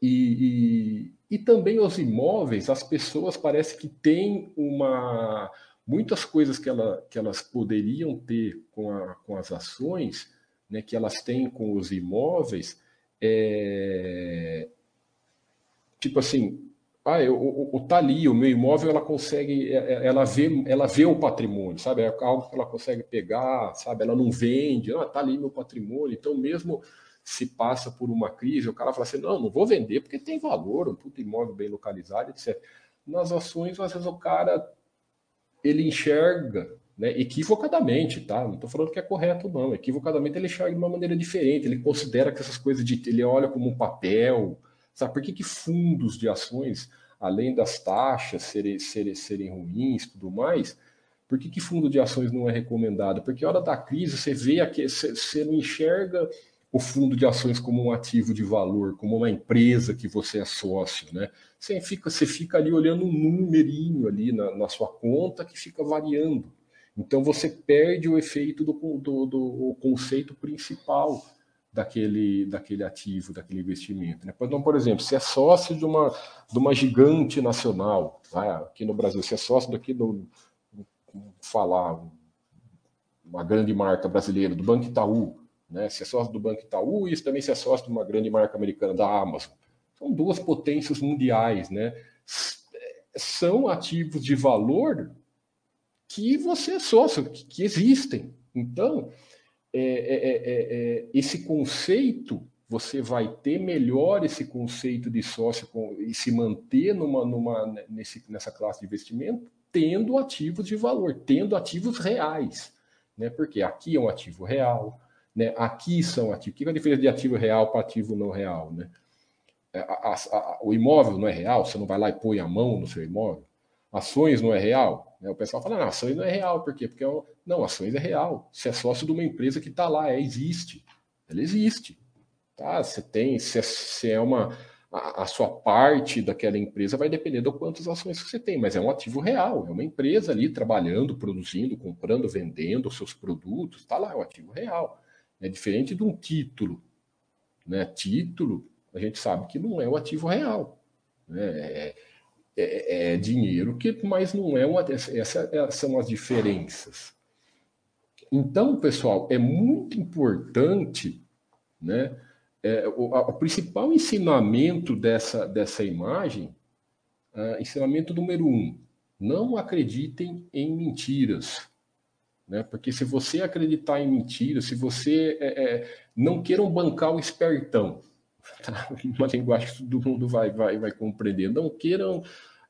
E, e, e, também os imóveis, as pessoas parece que têm uma muitas coisas que, ela, que elas poderiam ter com, a, com as ações, né, que elas têm com os imóveis, é, tipo assim, ah, eu, o, o, tá ali, o meu imóvel, ela consegue, é, é, ela vê, ela vê o patrimônio, sabe? É algo que ela consegue pegar, sabe? Ela não vende, ah, tá ali meu patrimônio. Então, mesmo se passa por uma crise, o cara fala assim, não, não vou vender porque tem valor, um puto imóvel bem localizado, etc. Nas ações, às vezes o cara, ele enxerga, né, equivocadamente, tá? Não estou falando que é correto, não. Equivocadamente ele enxerga de uma maneira diferente, ele considera que essas coisas de, ele olha como um papel, Sabe por que, que fundos de ações, além das taxas serem, serem, serem ruins e tudo mais, por que, que fundo de ações não é recomendado? Porque a hora da crise você vê aqui, você, você não enxerga o fundo de ações como um ativo de valor, como uma empresa que você é sócio, né? Você fica, você fica ali olhando um numerinho ali na, na sua conta que fica variando. Então você perde o efeito do, do, do conceito principal daquele, daquele ativo, daquele investimento. Né? Então, por exemplo, se é sócio de uma, de uma gigante nacional, tá? aqui no Brasil, se é sócio daqui do, falar, uma grande marca brasileira, do Banco Itaú, né? se é sócio do Banco Itaú e também se é sócio de uma grande marca americana, da Amazon. São duas potências mundiais, né? São ativos de valor que você é sócio, que, que existem. Então, é é, é, é, é, esse conceito, você vai ter melhor esse conceito de sócio com, e se manter numa, numa, nesse, nessa classe de investimento, tendo ativos de valor, tendo ativos reais. Né? Porque aqui é um ativo real, né? aqui são ativos. O que é a diferença de ativo real para ativo não real? Né? A, a, a, o imóvel não é real, você não vai lá e põe a mão no seu imóvel. Ações não é real? O pessoal fala, não, ações não é real, por quê? Porque é um... não, ações é real. Você é sócio de uma empresa que está lá, é, existe. Ela existe. Tá? Você tem, se é, é uma. A, a, sua parte daquela empresa vai depender do quantas ações que você tem, mas é um ativo real, é uma empresa ali trabalhando, produzindo, comprando, vendendo os seus produtos, está lá, é um ativo real. É diferente de um título. Né? Título, a gente sabe que não é o ativo real. Né? É, é, é dinheiro, que, mas não é uma. Essas é, são as diferenças. Então, pessoal, é muito importante, né? É, o, a, o, principal ensinamento dessa, dessa imagem, uh, ensinamento número um, não acreditem em mentiras. Né? Porque se você acreditar em mentiras, se você é, é, não queiram bancar o espertão, uma linguagem que todo mundo vai, vai, vai compreender. Não queiram,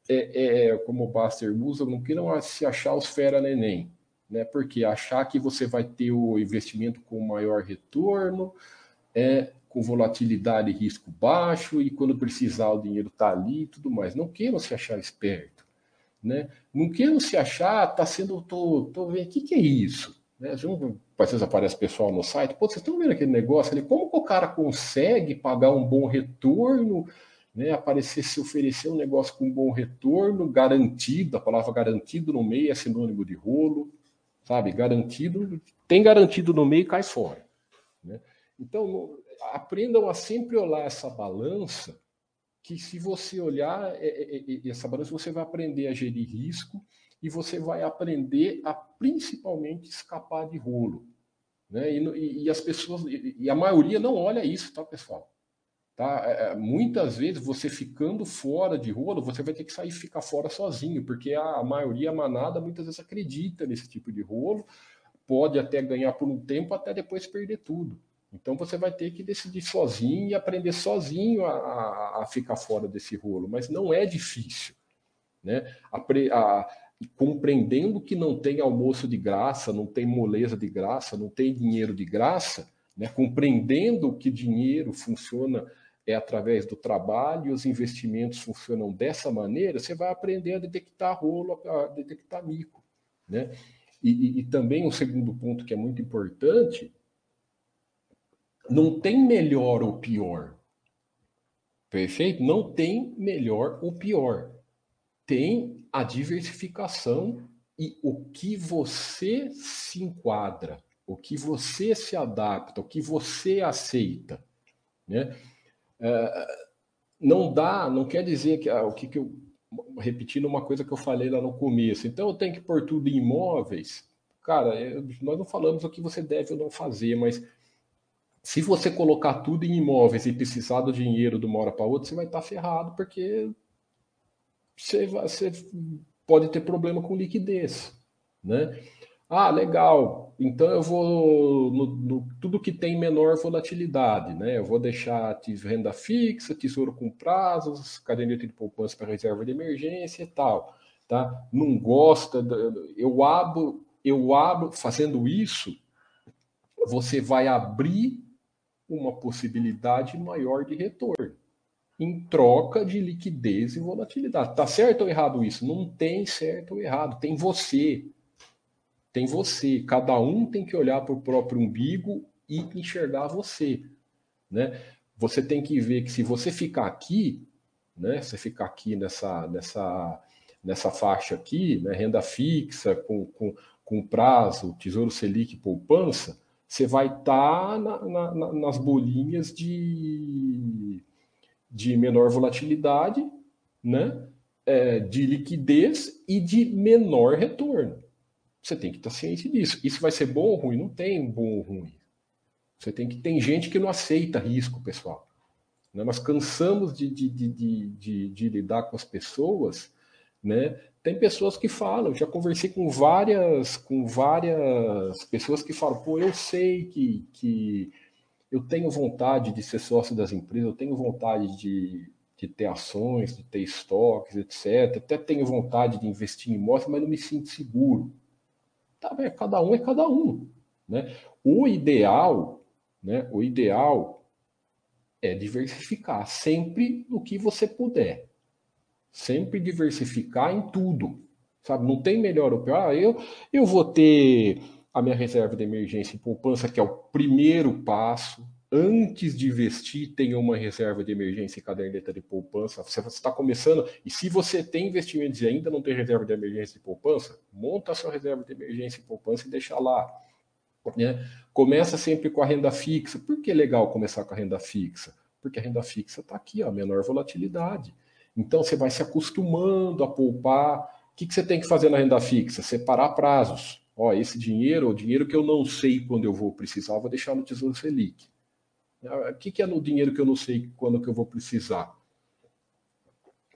é, é, como o Buster usa, não queiram se achar os fera neném, né? Porque achar que você vai ter o investimento com maior retorno, é, com volatilidade e risco baixo, e quando precisar o dinheiro está ali e tudo mais. Não queiram se achar esperto. Né? Não queiram se achar, está sendo, tô, tô vendo, o que, que é isso? Né? Às vezes aparece pessoal no site, pô, vocês estão vendo aquele negócio ali? Como que o cara consegue pagar um bom retorno, né? Aparecer, se oferecer um negócio com um bom retorno, garantido, a palavra garantido no meio é sinônimo de rolo, sabe? Garantido, tem garantido no meio, cai fora. Né? Então, aprendam a sempre olhar essa balança, que se você olhar é, é, é, essa balança, você vai aprender a gerir risco, e você vai aprender a principalmente escapar de rolo. Né? E, e, as pessoas, e a maioria não olha isso, tá, pessoal? Tá? É, é, muitas vezes você ficando fora de rolo, você vai ter que sair e ficar fora sozinho, porque a, a maioria, a manada, muitas vezes acredita nesse tipo de rolo, pode até ganhar por um tempo, até depois perder tudo. Então você vai ter que decidir sozinho e aprender sozinho a, a, a ficar fora desse rolo, mas não é difícil. Né? A, a, compreendendo que não tem almoço de graça, não tem moleza de graça, não tem dinheiro de graça, né? compreendendo que dinheiro funciona é através do trabalho e os investimentos funcionam dessa maneira, você vai aprender a detectar rolo, a detectar mico. Né? E, e, e também um segundo ponto que é muito importante, não tem melhor ou pior. Perfeito? Não tem melhor ou pior. Tem a diversificação e o que você se enquadra, o que você se adapta, o que você aceita. Né? É, não dá, não quer dizer que ah, o que, que eu repetindo uma coisa que eu falei lá no começo. Então eu tenho que pôr tudo em imóveis. Cara, eu, nós não falamos o que você deve ou não fazer, mas se você colocar tudo em imóveis e precisar do dinheiro de uma hora para outra, você vai estar ferrado, porque você, você pode ter problema com liquidez, né? Ah, legal. Então eu vou no, no, tudo que tem menor volatilidade, né? Eu vou deixar renda fixa, tesouro com prazos, caderneta de poupança para reserva de emergência e tal, tá? Não gosta, eu abro, eu abro fazendo isso, você vai abrir uma possibilidade maior de retorno em troca de liquidez e volatilidade. Tá certo ou errado isso? Não tem certo ou errado, tem você. Tem você. Cada um tem que olhar para o próprio umbigo e enxergar você, né? Você tem que ver que se você ficar aqui, né, você ficar aqui nessa nessa nessa faixa aqui, né, renda fixa com, com, com prazo, tesouro selic, poupança, você vai estar tá na, na, nas bolinhas de, de menor volatilidade, né? É, de liquidez e de menor retorno. Você tem que estar ciente disso. Isso vai ser bom ou ruim? Não tem bom ou ruim. Você tem que tem gente que não aceita risco, pessoal. Né? Nós cansamos de, de, de, de, lidar com as pessoas né? Tem pessoas que falam, já conversei com várias, com várias pessoas que falam, pô, eu sei que, que eu tenho vontade de ser sócio das empresas, eu tenho vontade de, de ter ações, de ter estoques, etc. Até tenho vontade de investir em imóveis, mas não me sinto seguro. Tá, bem, cada um é cada um. Né? O ideal, né, o ideal é diversificar sempre no que você puder. Sempre diversificar em tudo. Sabe? Não tem melhor ou pior. Ah, eu, eu vou ter a minha reserva de emergência em poupança, que é o primeiro passo. Antes de investir, tenha uma reserva de emergência em caderneta de poupança. Você está começando, e se você tem investimentos e ainda não tem reserva de emergência de poupança, monta a sua reserva de emergência em poupança e deixa lá. Né? Começa sempre com a renda fixa. Por que é legal começar com a renda fixa? Porque a renda fixa está aqui, ó, menor volatilidade. Então você vai se acostumando a poupar. O que, que você tem que fazer na renda fixa? Separar prazos. Ó, esse dinheiro, o dinheiro que eu não sei quando eu vou precisar, eu vou deixar no Tesouro Selic. Ah, o que, que é no dinheiro que eu não sei quando que eu vou precisar?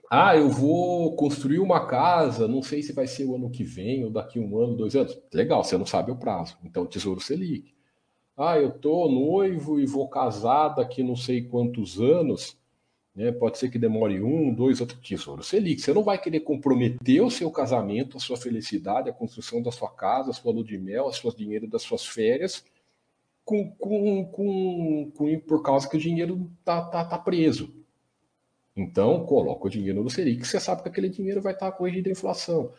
Ah, eu vou construir uma casa, não sei se vai ser o ano que vem ou daqui um ano, dois anos. Legal, você não sabe o prazo. Então, Tesouro Selic. Ah, eu tô noivo e vou casar daqui não sei quantos anos. Né? Pode ser que demore um, dois, outro tesouro Selic. Você não vai querer comprometer o seu casamento, a sua felicidade, a construção da sua casa, a sua lua de mel, o seu dinheiro das suas férias, com, com, com, com, por causa que o dinheiro tá, tá, tá preso. Então, coloca o dinheiro no Selic, você sabe que aquele dinheiro vai estar corrigido a inflação.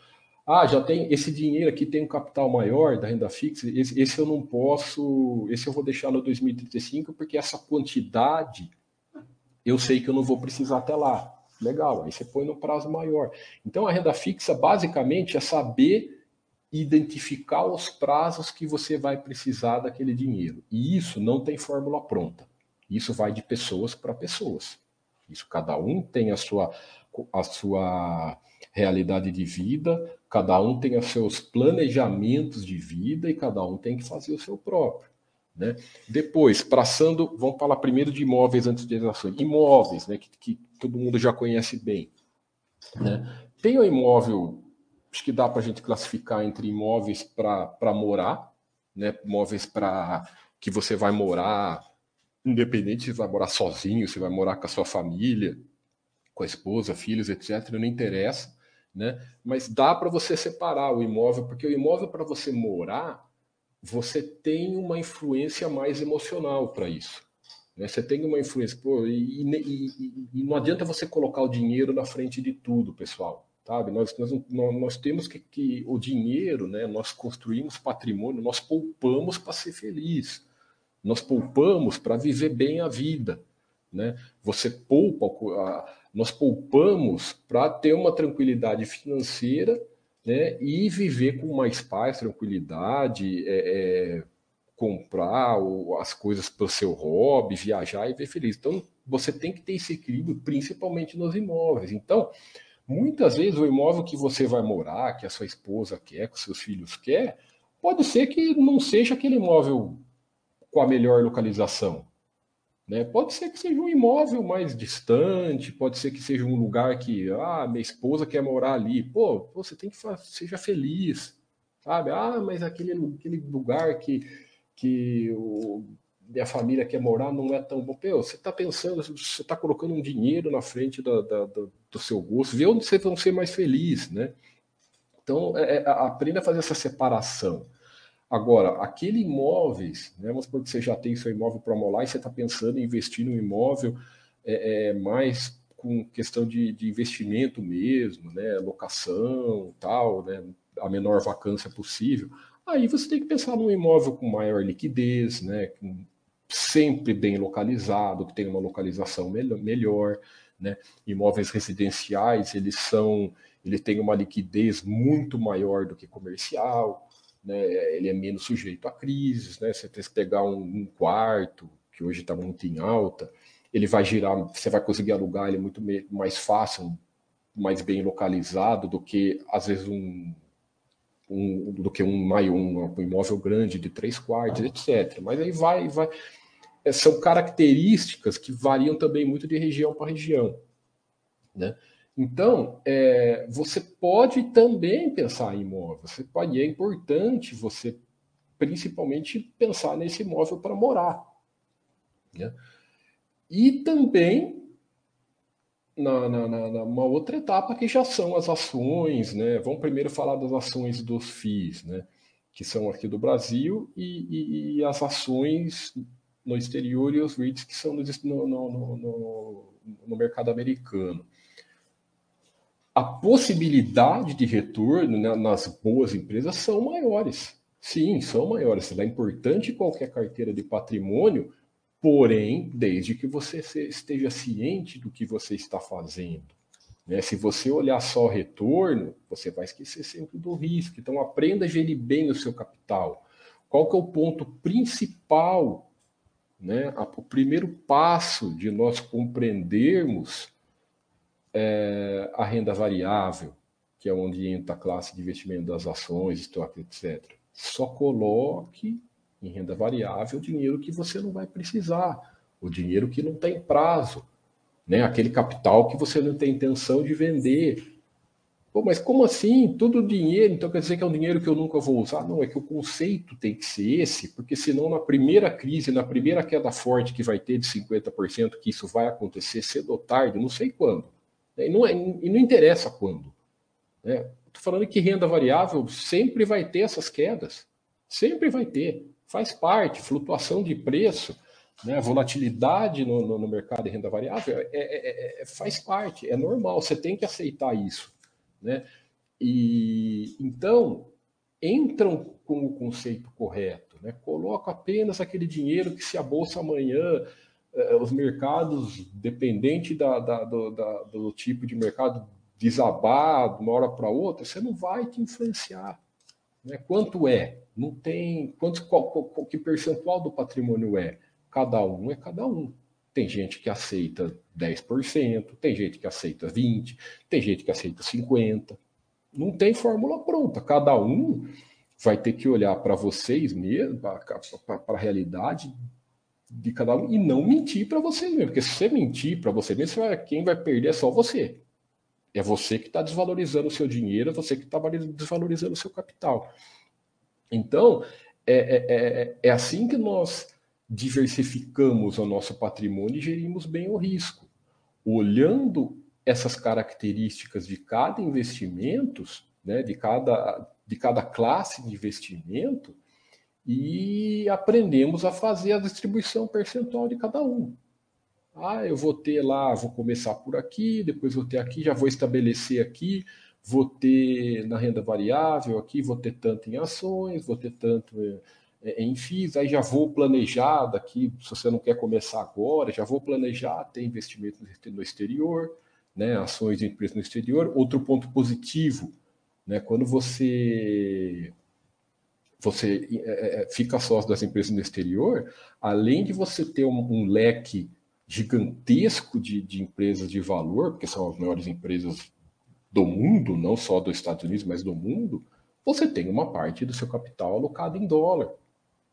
Ah, já tem esse dinheiro aqui tem um capital maior da renda fixa, esse, esse eu não posso, esse eu vou deixar no 2035 porque essa quantidade eu sei que eu não vou precisar até lá. Legal, aí você põe no prazo maior. Então a renda fixa basicamente é saber identificar os prazos que você vai precisar daquele dinheiro. E isso não tem fórmula pronta. Isso vai de pessoas para pessoas. Isso cada um tem a sua a sua realidade de vida, cada um tem os seus planejamentos de vida e cada um tem que fazer o seu próprio. Né? Depois, passando, vamos falar primeiro de imóveis antes de ações. Imóveis, né, que, que, todo mundo já conhece bem. Né? Tem o imóvel, acho que dá para a gente classificar entre imóveis para morar, né? imóveis para que você vai morar, independente se vai morar sozinho, se vai morar com a sua família, com a esposa, filhos, etc., não interessa. Né? Mas dá para você separar o imóvel, porque o imóvel para você morar você tem uma influência mais emocional para isso. Né? Você tem uma influência. Pô, e, e, e, não adianta você colocar o dinheiro na frente de tudo, pessoal. Sabe? Nós, nós, nós temos que, que o dinheiro, né? nós construímos patrimônio, nós poupamos para ser feliz. Nós poupamos para viver bem a vida. Né? Você poupa, nós poupamos para ter uma tranquilidade financeira né, e viver com mais paz, tranquilidade, é, é, comprar as coisas para o seu hobby, viajar e ver feliz. Então, você tem que ter esse equilíbrio, principalmente nos imóveis. Então, muitas vezes o imóvel que você vai morar, que a sua esposa quer, que os seus filhos quer, pode ser que não seja aquele imóvel com a melhor localização. Né? Pode ser que seja um imóvel mais distante, pode ser que seja um lugar que, ah, minha esposa quer morar ali. Pô, você tem que seja feliz, sabe? Ah, mas aquele, aquele lugar que, que o, minha família quer morar não é tão bom. Pô, você está pensando, você está colocando um dinheiro na frente da, da, da, do seu gosto, vê onde vocês vão ser mais felizes, né? Então, é, é, aprenda a fazer essa separação. Agora, aquele imóveis, né, vamos supor que você já tem seu imóvel para molar e você está pensando em investir no imóvel é, é, mais com questão de, de, investimento mesmo, né, locação, tal, né, a menor vacância possível. Aí você tem que pensar num imóvel com maior liquidez, né, sempre bem localizado, que tem uma localização melhor, melhor né? Imóveis residenciais, eles são, ele tem uma liquidez muito maior do que comercial né, ele é menos sujeito a crises, né? Você tem que pegar um, um quarto, que hoje está muito em alta, ele vai girar, você vai conseguir alugar ele muito mais fácil, mais bem localizado do que, às vezes, um, um do que um, um, um imóvel grande de três quartos, etc. Mas aí vai, vai. É, são características que variam também muito de região para região. Né? Então, é, você pode também pensar em imóvel. Você pode, é importante você, principalmente, pensar nesse imóvel para morar. Né? E também na, na, na, uma outra etapa que já são as ações, né? Vamos primeiro falar das ações dos FIIs, né? Que são aqui do Brasil e, e, e as ações no exterior e os REITs que são no, no, no, no mercado americano a possibilidade de retorno né, nas boas empresas são maiores. Sim, são maiores. É importante qualquer carteira de patrimônio, porém, desde que você esteja ciente do que você está fazendo. Né? Se você olhar só o retorno, você vai esquecer sempre do risco. Então, aprenda a gerir bem o seu capital. Qual que é o ponto principal, né? o primeiro passo de nós compreendermos é, a renda variável, que é onde entra a classe de investimento das ações, estoque, etc. Só coloque em renda variável o dinheiro que você não vai precisar, o dinheiro que não tem prazo, né? aquele capital que você não tem intenção de vender. Pô, mas como assim? Todo dinheiro, então quer dizer que é um dinheiro que eu nunca vou usar? Não, é que o conceito tem que ser esse, porque senão na primeira crise, na primeira queda forte que vai ter de 50%, que isso vai acontecer cedo ou tarde, não sei quando, e não, é, e não interessa quando. Né? Estou falando que renda variável sempre vai ter essas quedas. Sempre vai ter. Faz parte, flutuação de preço, né? volatilidade no, no, no mercado de renda variável é, é, é, é, faz parte, é normal, você tem que aceitar isso. Né? E então entram com o conceito correto, né? coloca apenas aquele dinheiro que se a bolsa amanhã é, os mercados, dependente da, da, do, da, do tipo de mercado desabar de uma hora para outra, você não vai te influenciar. Né? Quanto é? Não tem. Quanto, qual, qual, que percentual do patrimônio é? Cada um é cada um. Tem gente que aceita 10%, tem gente que aceita 20%, tem gente que aceita 50%. Não tem fórmula pronta. Cada um vai ter que olhar para vocês mesmo, para a realidade de cada um e não mentir para você mesmo. Porque se você mentir para você mesmo, quem vai perder é só você. É você que está desvalorizando o seu dinheiro, é você que está desvalorizando o seu capital. Então, é, é, é, é assim que nós diversificamos o nosso patrimônio e gerimos bem o risco. Olhando essas características de cada investimento, né, de, cada, de cada classe de investimento, e aprendemos a fazer a distribuição percentual de cada um. Ah, eu vou ter lá, vou começar por aqui, depois vou ter aqui, já vou estabelecer aqui, vou ter na renda variável aqui, vou ter tanto em ações, vou ter tanto é, em FIIs, aí já vou planejar daqui, se você não quer começar agora, já vou planejar ter investimento no exterior, né, ações de empresas no exterior. Outro ponto positivo, né, quando você você é, é, é, fica sócio das empresas no exterior, além de você ter um, um leque gigantesco de, de, empresas de valor, porque são as maiores empresas do mundo, não só dos Estados Unidos, mas do mundo, você tem uma parte do seu capital alocado em dólar.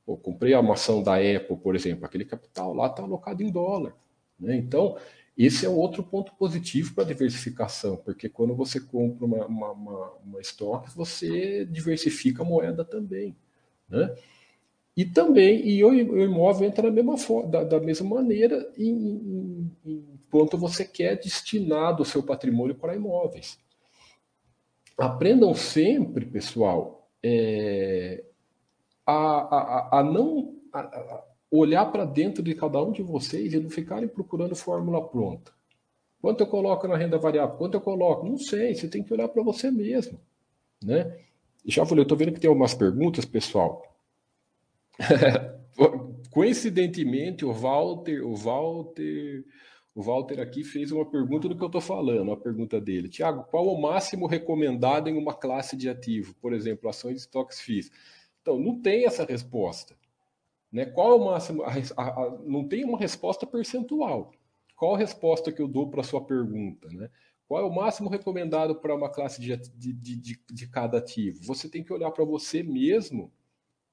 Pô, comprei a maçã da Apple, por exemplo, aquele capital lá está alocado em dólar. Né? Então, esse é outro ponto positivo para a diversificação, porque quando você compra uma, uma, uma, uma estoque, você diversifica a moeda também. Né? E também, e o imóvel entra da mesma, da, da mesma maneira enquanto você quer destinar o seu patrimônio para imóveis. Aprendam sempre, pessoal, é, a, a, a não a, olhar para dentro de cada um de vocês e não ficarem procurando fórmula pronta. Quanto eu coloco na renda variável? Quanto eu coloco? Não sei, você tem que olhar para você mesmo. Né? Já falei, eu estou vendo que tem algumas perguntas, pessoal. Coincidentemente, o Walter, o Walter, o Walter aqui fez uma pergunta do que eu estou falando, a pergunta dele. Tiago, qual o máximo recomendado em uma classe de ativo? Por exemplo, ações de estoques FIIs. Então, não tem essa resposta. Né? Qual é o máximo? A, a, a, não tem uma resposta percentual. Qual a resposta que eu dou para a sua pergunta? Né? Qual é o máximo recomendado para uma classe de, de, de, de cada ativo? Você tem que olhar para você mesmo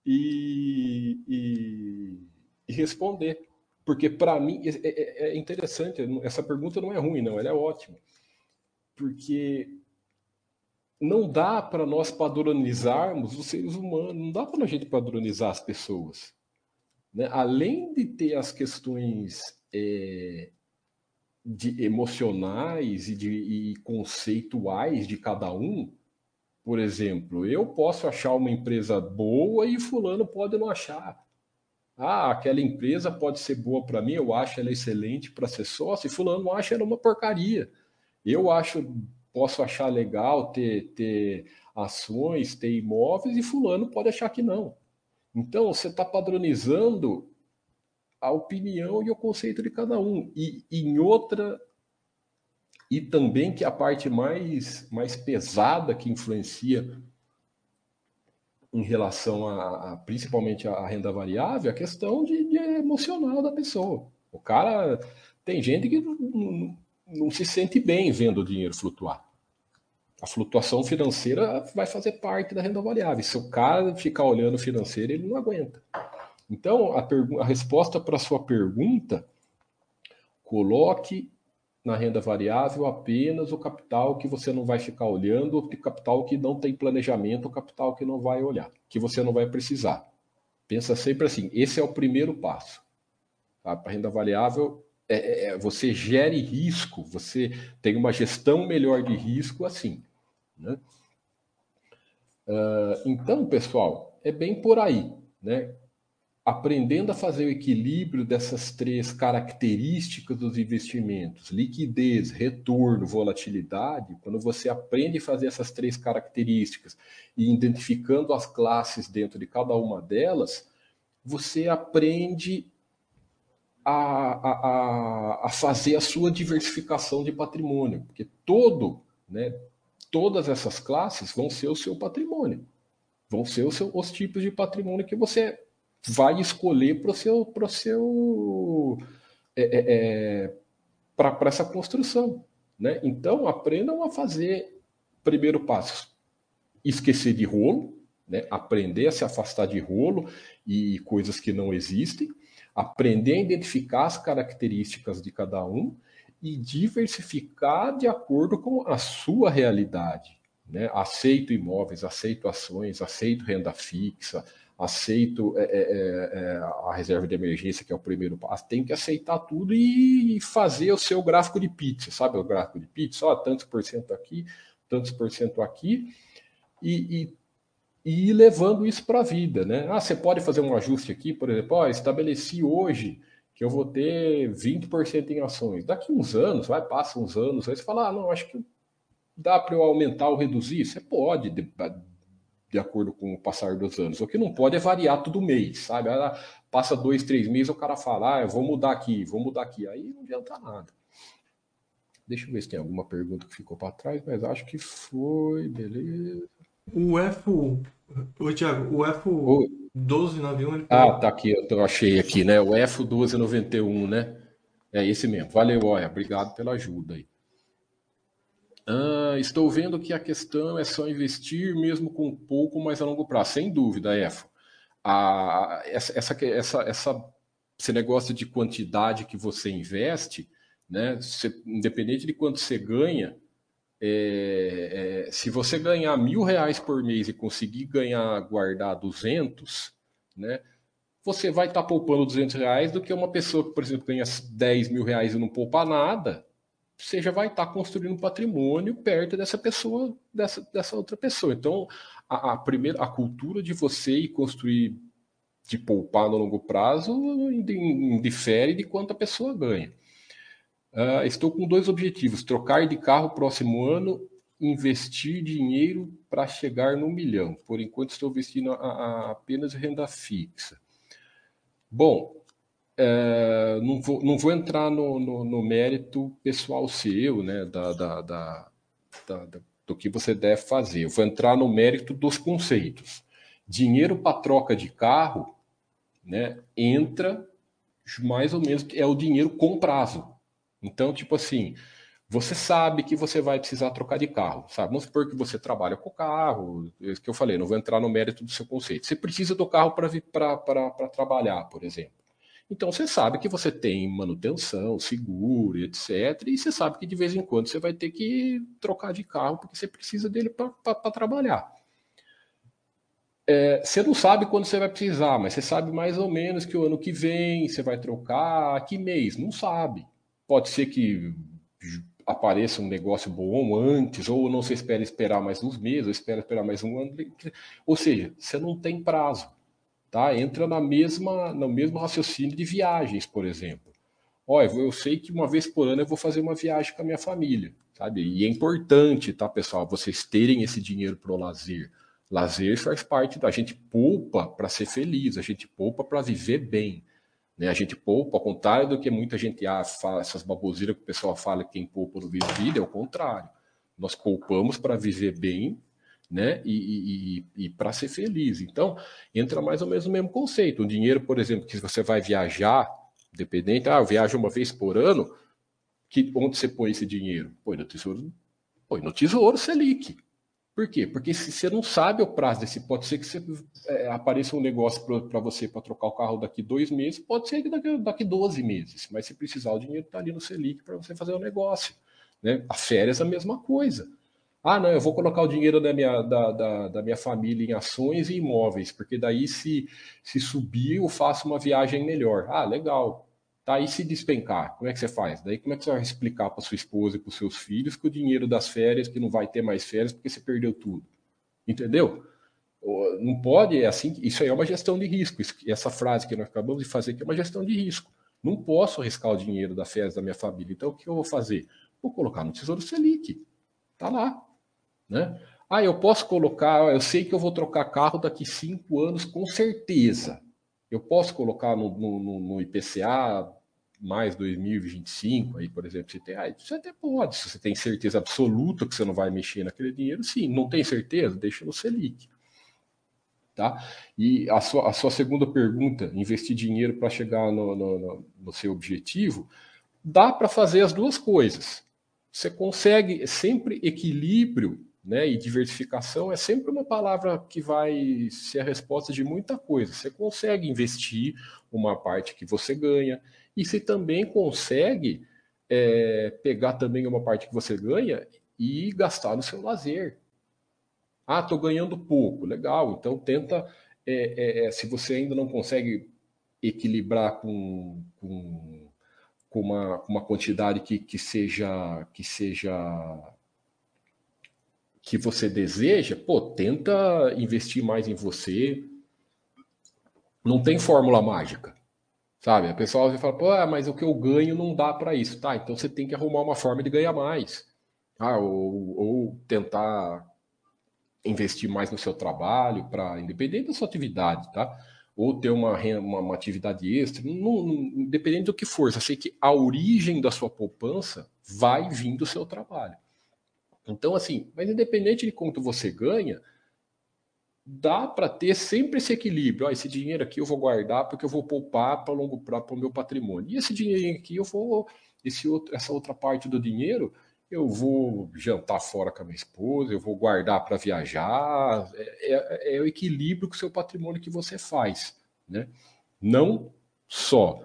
e, e, e responder. Porque para mim é, é, é interessante, essa pergunta não é ruim, não, ela é ótima. Porque não dá para nós padronizarmos os seres humanos, não dá para a gente padronizar as pessoas. Né? Além de ter as questões é, de emocionais e, de, e conceituais de cada um, por exemplo, eu posso achar uma empresa boa e fulano pode não achar. Ah, aquela empresa pode ser boa para mim, eu acho ela excelente para ser sócio, e fulano acha ela uma porcaria. Eu acho posso achar legal ter, ter ações, ter imóveis, e fulano pode achar que não. Então, você está padronizando a opinião e o conceito de cada um. E em outra. E também que a parte mais, mais pesada que influencia em relação a, a principalmente a renda variável, é a questão de, de, emocional da pessoa. O cara tem gente que não, não se sente bem vendo o dinheiro flutuar. A flutuação financeira vai fazer parte da renda variável. Se o cara ficar olhando financeiro, ele não aguenta. Então, a, a resposta para a sua pergunta, coloque na renda variável apenas o capital que você não vai ficar olhando, o capital que não tem planejamento, o capital que não vai olhar, que você não vai precisar. Pensa sempre assim, esse é o primeiro passo. Tá? Para renda variável, é, é, é, você gere risco, você tem uma gestão melhor de risco assim. Né? Uh, então, pessoal, é bem por aí. Né? Aprendendo a fazer o equilíbrio dessas três características dos investimentos, liquidez, retorno, volatilidade, quando você aprende a fazer essas três características e identificando as classes dentro de cada uma delas, você aprende a, a, a fazer a sua diversificação de patrimônio, porque todo, né, todas essas classes vão ser o seu patrimônio, vão ser os tipos de patrimônio que você vai escolher para o seu, pro seu é, é, é para essa construção. Né? Então aprendam a fazer primeiro passo, esquecer de rolo, né? aprender a se afastar de rolo e coisas que não existem aprender a identificar as características de cada um e diversificar de acordo com a sua realidade. Né? Aceito imóveis, aceito ações, aceito renda fixa, aceito é, é, é, é a reserva de emergência, que é o primeiro passo. Tem que aceitar tudo e fazer o seu gráfico de pizza, sabe o gráfico de pizza? Ó, tantos por cento aqui, tantos por cento aqui, e, e e levando isso para a vida, né? Ah, você pode fazer um ajuste aqui, por exemplo, ó, estabeleci hoje que eu vou ter 20% em ações. Daqui uns anos, vai, passa uns anos, aí você fala, ah, não, acho que dá para eu aumentar ou reduzir. Você pode, de, de, acordo com o passar dos anos. O que não pode é variar todo mês, sabe? Ah, passa dois, três meses, o cara fala, ah, eu vou mudar aqui, vou mudar aqui. Aí não adianta nada. Deixa eu ver se tem alguma pergunta que ficou para trás, mas acho que foi, beleza. O F. Ô, Thiago, o F. O... 1291. Ele... Ah, tá aqui, eu achei aqui, né? O F 1291, né? É esse mesmo. Valeu, olha. Obrigado pela ajuda aí. Ah, estou vendo que a questão é só investir mesmo com pouco, mas a longo prazo. Sem dúvida, F. a, essa, essa, essa, essa, esse negócio de quantidade que você investe, né? Você, independente de quanto você ganha, é, é, se você ganhar mil reais por mês e conseguir ganhar, guardar 200, né? Você vai estar tá poupando 200 reais do que uma pessoa que, por exemplo, ganha 10 mil reais e não poupa nada, você já vai estar tá construindo um patrimônio perto dessa pessoa, dessa, dessa outra pessoa. Então, a, a, primeira, a cultura de você ir construir, de poupar no longo prazo, indifere de quanto a pessoa ganha. Uh, estou com dois objetivos: trocar de carro próximo ano, investir dinheiro para chegar no milhão. Por enquanto, estou investindo a, a apenas renda fixa. Bom, é, não, vou, não vou entrar no, no, no, mérito pessoal seu, né, da, da, da, da, do que você deve fazer. Eu vou entrar no mérito dos conceitos. Dinheiro para troca de carro, né, entra mais ou menos é o dinheiro com prazo. Então, tipo assim, você sabe que você vai precisar trocar de carro, sabe? Vamos supor que você trabalha com carro, é que eu falei, não vou entrar no mérito do seu conceito. Você precisa do carro para trabalhar, por exemplo. Então você sabe que você tem manutenção, seguro, etc. E você sabe que de vez em quando você vai ter que trocar de carro porque você precisa dele para trabalhar. É, você não sabe quando você vai precisar, mas você sabe mais ou menos que o ano que vem você vai trocar, que mês? Não sabe. Pode ser que apareça um negócio bom antes, ou não se espera esperar mais uns meses, ou espera esperar mais um ano. Ou seja, você não tem prazo tá? Entra na mesma, no mesmo raciocínio de viagens, por exemplo. Olha, eu sei que uma vez por ano eu vou fazer uma viagem com a minha família, sabe? E é importante, tá, pessoal, vocês terem esse dinheiro para o lazer. Lazer faz parte da gente poupa para ser feliz, a gente poupa para viver bem. Né? A gente poupa, ao contrário do que muita gente ah, fala, essas baboseiras que o pessoal fala que quem poupa não vive vida, é o contrário. Nós poupamos para viver bem né? E, e, e para ser feliz. Então, entra mais ou menos no mesmo conceito. O dinheiro, por exemplo, que você vai viajar, dependente, ah, eu viajo uma vez por ano, que, onde você põe esse dinheiro? Põe no tesouro, põe no tesouro Selic. Por quê? Porque se você não sabe o prazo desse, pode ser que você, é, apareça um negócio para você para trocar o carro daqui dois meses, pode ser que daqui, daqui 12 meses, mas se precisar, o dinheiro está ali no Selic para você fazer o negócio. Né? A férias é a mesma coisa. Ah, não, eu vou colocar o dinheiro da minha, da, da, da, minha família em ações e imóveis, porque daí se, se subir eu faço uma viagem melhor. Ah, legal. Tá, e se despencar, como é que você faz? Daí como é que você vai explicar para sua esposa e para os seus filhos que o dinheiro das férias, que não vai ter mais férias porque você perdeu tudo? Entendeu? Não pode, é assim, isso aí é uma gestão de risco. Essa frase que nós acabamos de fazer que é uma gestão de risco. Não posso arriscar o dinheiro das férias da minha família. Então o que eu vou fazer? Vou colocar no Tesouro Selic. Tá lá. Né? Ah, eu posso colocar, eu sei que eu vou trocar carro daqui cinco anos, com certeza. Eu posso colocar no, no, no IPCA mais 2025, aí, por exemplo, você tem, ah, você até pode, se você tem certeza absoluta que você não vai mexer naquele dinheiro, sim, não tem certeza, deixa no Selic. Tá? E a sua, a sua segunda pergunta, investir dinheiro para chegar no, no, no seu objetivo, dá para fazer as duas coisas. Você consegue sempre equilíbrio né? E diversificação é sempre uma palavra que vai ser a resposta de muita coisa. Você consegue investir uma parte que você ganha, e você também consegue é, pegar também uma parte que você ganha e gastar no seu lazer. Ah, estou ganhando pouco, legal. Então tenta, é, é, é, se você ainda não consegue equilibrar com, com, com uma, uma quantidade que, que seja que seja que você deseja, pô, tenta investir mais em você. Não tem fórmula mágica. Sabe? A pessoa vai falar, pô, ah, mas o que eu ganho não dá para isso. Tá, então você tem que arrumar uma forma de ganhar mais. Ah, ou, ou tentar investir mais no seu trabalho, para independente da sua atividade, tá? Ou ter uma, uma, uma atividade extra, não, não, independente do que for, eu sei que a origem da sua poupança vai vir do seu trabalho. Então, assim, mas independente de quanto você ganha, dá para ter sempre esse equilíbrio. Ó, esse dinheiro aqui eu vou guardar porque eu vou poupar para longo prazo para o meu patrimônio. E esse dinheiro aqui eu vou, esse outro, essa outra parte do dinheiro eu vou jantar fora com a minha esposa, eu vou guardar para viajar. É, é, é, o equilíbrio com o seu patrimônio que você faz. Né? Não só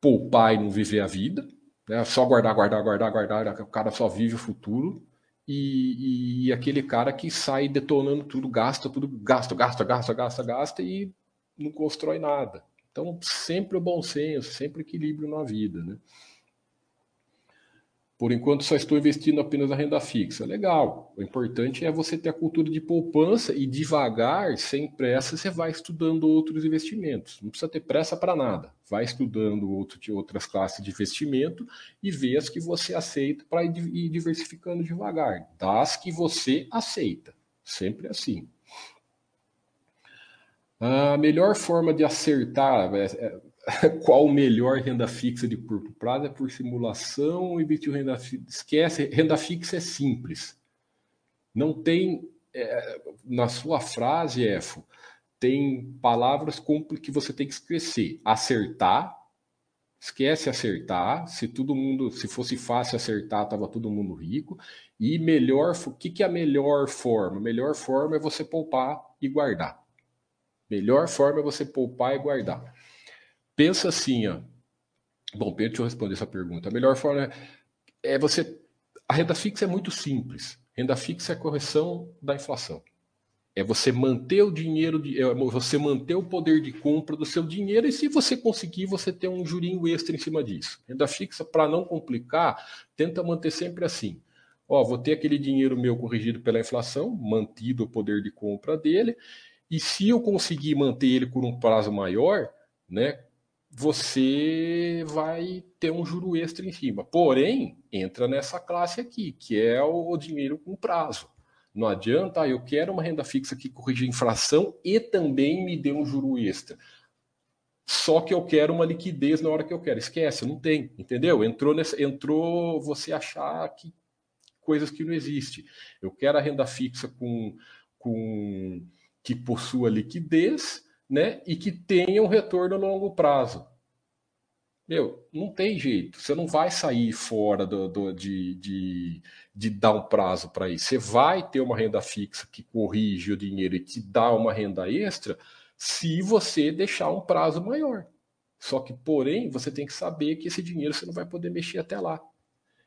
poupar e não viver a vida, né? só guardar, guardar, guardar, guardar, o cara só vive o futuro. E, e, aquele cara que sai detonando tudo, gasta tudo, gasta, gasta, gasta, gasta, gasta e não constrói nada. Então, sempre o bom senso, sempre equilíbrio na vida, né? Por enquanto, só estou investindo apenas na renda fixa. Legal. O importante é você ter a cultura de poupança e devagar, sem pressa, você vai estudando outros investimentos. Não precisa ter pressa para nada. Vai estudando outro, outras classes de investimento e vê as que você aceita para ir diversificando devagar. Das que você aceita. Sempre assim. A melhor forma de acertar, é, é, qual melhor renda fixa de curto prazo é por simulação e investir renda fixa. Esquece, renda fixa é simples. Não tem, é, na sua frase, Efo, tem palavras que você tem que esquecer. Acertar, esquece acertar. Se todo mundo, se fosse fácil acertar, tava todo mundo rico. E melhor, o que, que é a melhor forma? A melhor forma é você poupar e guardar. Melhor forma é você poupar e guardar. Pensa assim, ó. Bom, deixa eu responder essa pergunta. A melhor forma é você. A renda fixa é muito simples. Renda fixa é a correção da inflação. É você manter o dinheiro, de, é você manter o poder de compra do seu dinheiro e se você conseguir, você ter um jurinho extra em cima disso. Renda fixa, para não complicar, tenta manter sempre assim. Ó, vou ter aquele dinheiro meu corrigido pela inflação, mantido o poder de compra dele, e se eu conseguir manter ele por um prazo maior, né, você vai ter um juro extra em cima. Porém, entra nessa classe aqui, que é o dinheiro com prazo. Não adianta, ah, eu quero uma renda fixa que corrija a inflação e também me dê um juro extra. Só que eu quero uma liquidez na hora que eu quero. Esquece, não tem, entendeu? Entrou nessa, entrou você achar que coisas que não existem. Eu quero a renda fixa com, com que possua liquidez né, e que tenha um retorno a longo prazo. Meu, não tem jeito. Você não vai sair fora do, do de, de, de, dar um prazo para isso. Você vai ter uma renda fixa que corrige o dinheiro e te dá uma renda extra se você deixar um prazo maior. Só que, porém, você tem que saber que esse dinheiro você não vai poder mexer até lá.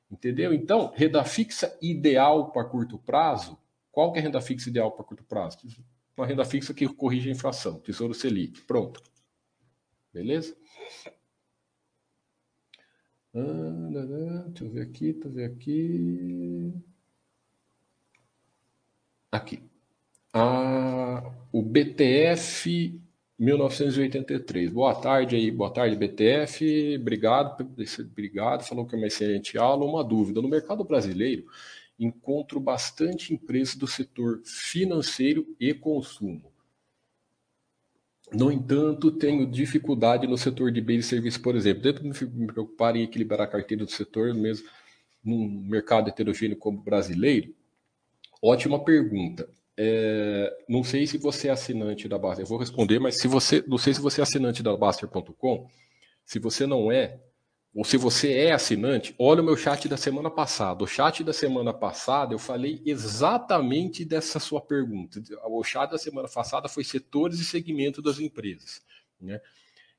Entendeu? Então, renda fixa ideal para curto prazo. Qual que é a renda fixa ideal para curto prazo? Uma renda fixa que corrige a inflação, Tesouro Selic. Pronto. Beleza? Ah, deixa eu ver aqui, deixa eu ver aqui. Aqui. Ah, o BTF 1983. Boa tarde aí, boa tarde, BTF. Obrigado, obrigado. Falou que é uma excelente aula. Uma dúvida: no mercado brasileiro, encontro bastante empresas do setor financeiro e consumo. No entanto, tenho dificuldade no setor de bens e serviços, por exemplo. Dentro de me preocupar em equilibrar a carteira do setor, mesmo num mercado heterogêneo como o brasileiro? Ótima pergunta. É, não sei se você é assinante da Baster. Eu vou responder, mas se você, não sei se você é assinante da Baster.com. Se você não é, ou se você é assinante, olha o meu chat da semana passada. O chat da semana passada eu falei exatamente dessa sua pergunta. O chat da semana passada foi setores e segmentos das empresas. Né?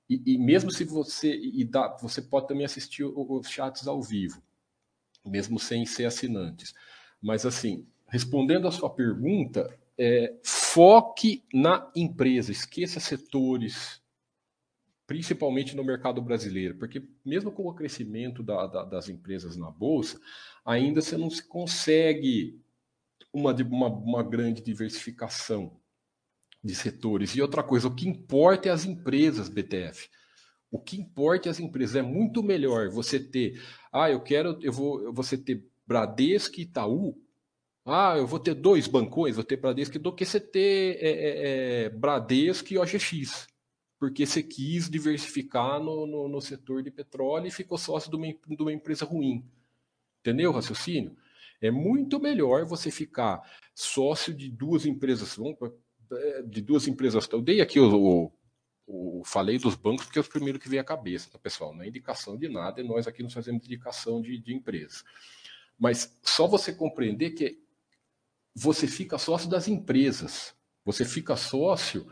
E, e mesmo se você. E dá, você pode também assistir os chats ao vivo, mesmo sem ser assinantes. Mas assim, respondendo a sua pergunta, é, foque na empresa, esqueça setores principalmente no mercado brasileiro, porque mesmo com o crescimento da, da, das empresas na bolsa, ainda você não se consegue uma, uma, uma grande diversificação de setores. E outra coisa, o que importa é as empresas, BTF. O que importa é as empresas. É muito melhor você ter, ah, eu quero, eu vou, você ter Bradesco e Itaú. Ah, eu vou ter dois bancões, vou ter Bradesco, do que você ter é, é, é Bradesco e OGX porque você quis diversificar no, no, no, setor de petróleo e ficou sócio de uma, de uma empresa ruim. Entendeu o raciocínio? É muito melhor você ficar sócio de duas empresas, é, de duas empresas. Eu dei aqui o, o, falei dos bancos porque é o primeiro que veio à cabeça, tá, pessoal? Não é indicação de nada, e nós aqui não fazemos indicação de, de empresas. Mas só você compreender que você fica sócio das empresas, você fica sócio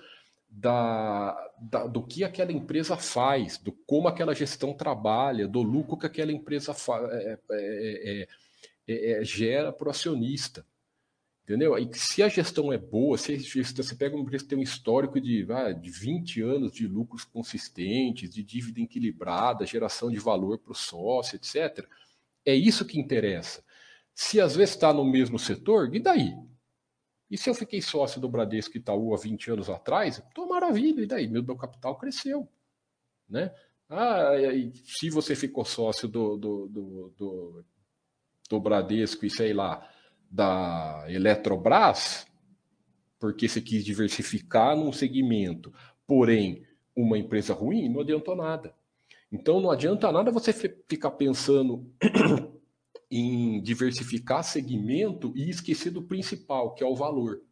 da, da, do que aquela empresa faz, do como aquela gestão trabalha, do lucro que aquela empresa fa, é, é, é, é gera para o acionista. Entendeu? E se a gestão é boa, se gestão, você pega uma empresa que tem um histórico de, ah, de 20 anos de lucros consistentes, de dívida equilibrada, geração de valor para o sócio, etc., é isso que interessa. Se às vezes está no mesmo setor, e daí? E se eu fiquei sócio do Bradesco Itaú há 20 anos atrás, estou maravilha, e daí? Meu, meu capital cresceu. Né? Ah, e se você ficou sócio do, do, do, do, do Bradesco e sei lá, da Eletrobras, porque você quis diversificar num segmento, porém uma empresa ruim, não adiantou nada. Então não adianta nada você ficar pensando em diversificar segmento e esquecer do principal, que é o valor.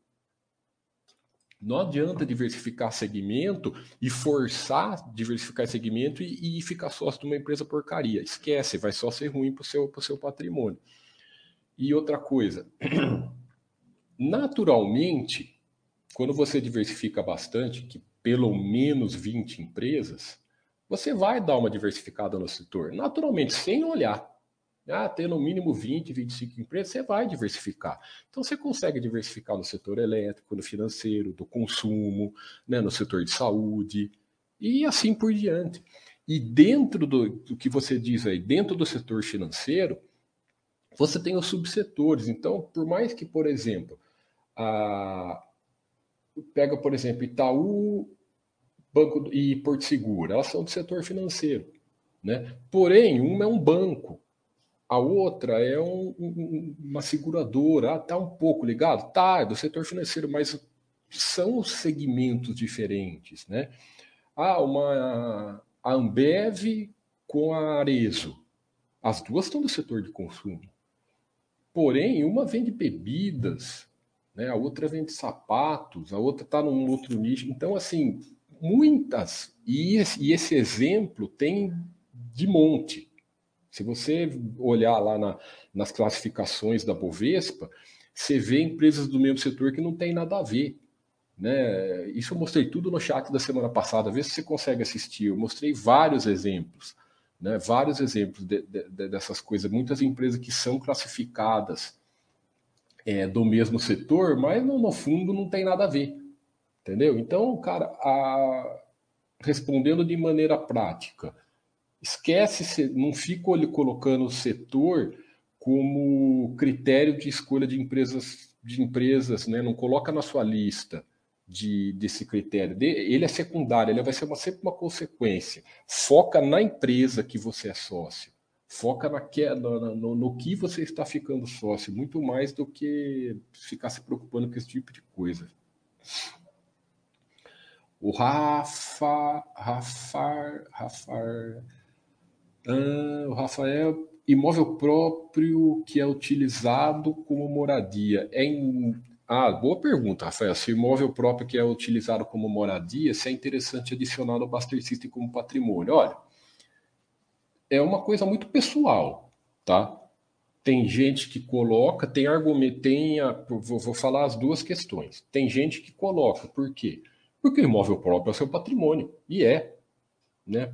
Não adianta diversificar segmento e forçar diversificar segmento e, e ficar sócio de uma empresa porcaria. Esquece, vai só ser ruim para o seu, seu patrimônio. E outra coisa, naturalmente, quando você diversifica bastante, que pelo menos 20 empresas, você vai dar uma diversificada no setor, naturalmente, sem olhar. Ah, ter no mínimo 20, 25 empresas, você vai diversificar. Então, você consegue diversificar no setor elétrico, no financeiro, do consumo, né, no setor de saúde, e assim por diante. E dentro do, do que você diz aí, dentro do setor financeiro, você tem os subsetores. Então, por mais que, por exemplo, a... pega, por exemplo, Itaú Banco e Porto Seguro, elas são do setor financeiro. Né? Porém, uma é um banco, a outra é um, um, uma seguradora. Está ah, um pouco ligado? Tá, é do setor financeiro, mas são segmentos diferentes. Né? Ah, uma a Ambev com a Arezo. As duas estão do setor de consumo. Porém, uma vende bebidas, né? a outra vende sapatos, a outra está num outro nicho. Então, assim, muitas. E esse exemplo tem de monte. Se você olhar lá na, nas classificações da Bovespa, você vê empresas do mesmo setor que não tem nada a ver. Né? Isso eu mostrei tudo no chat da semana passada, vê se você consegue assistir. Eu mostrei vários exemplos né, vários exemplos de, de, dessas coisas, muitas empresas que são classificadas é, do mesmo setor, mas no, no, fundo não tem nada a ver. Entendeu? Então, cara, a... respondendo de maneira prática, esquece, não ali colocando o setor como critério de escolha de empresas, de empresas, né? não coloca na sua lista de, desse critério. Ele é secundário, ele vai ser uma, sempre uma consequência. Foca na empresa que você é sócio. Foca na, no, no, no que você está ficando sócio, muito mais do que ficar se preocupando com esse tipo de coisa. O Rafa, Rafa, Rafa, ah, o Rafael, imóvel próprio que é utilizado como moradia. É em ah, boa pergunta, Rafael. Se o imóvel próprio que é utilizado como moradia, se é interessante adicionar no Buster System como patrimônio. Olha, é uma coisa muito pessoal, tá? Tem gente que coloca, tem argumento, tem a, vou, vou falar as duas questões. Tem gente que coloca, por quê? Porque o imóvel próprio é o seu patrimônio, e é, né?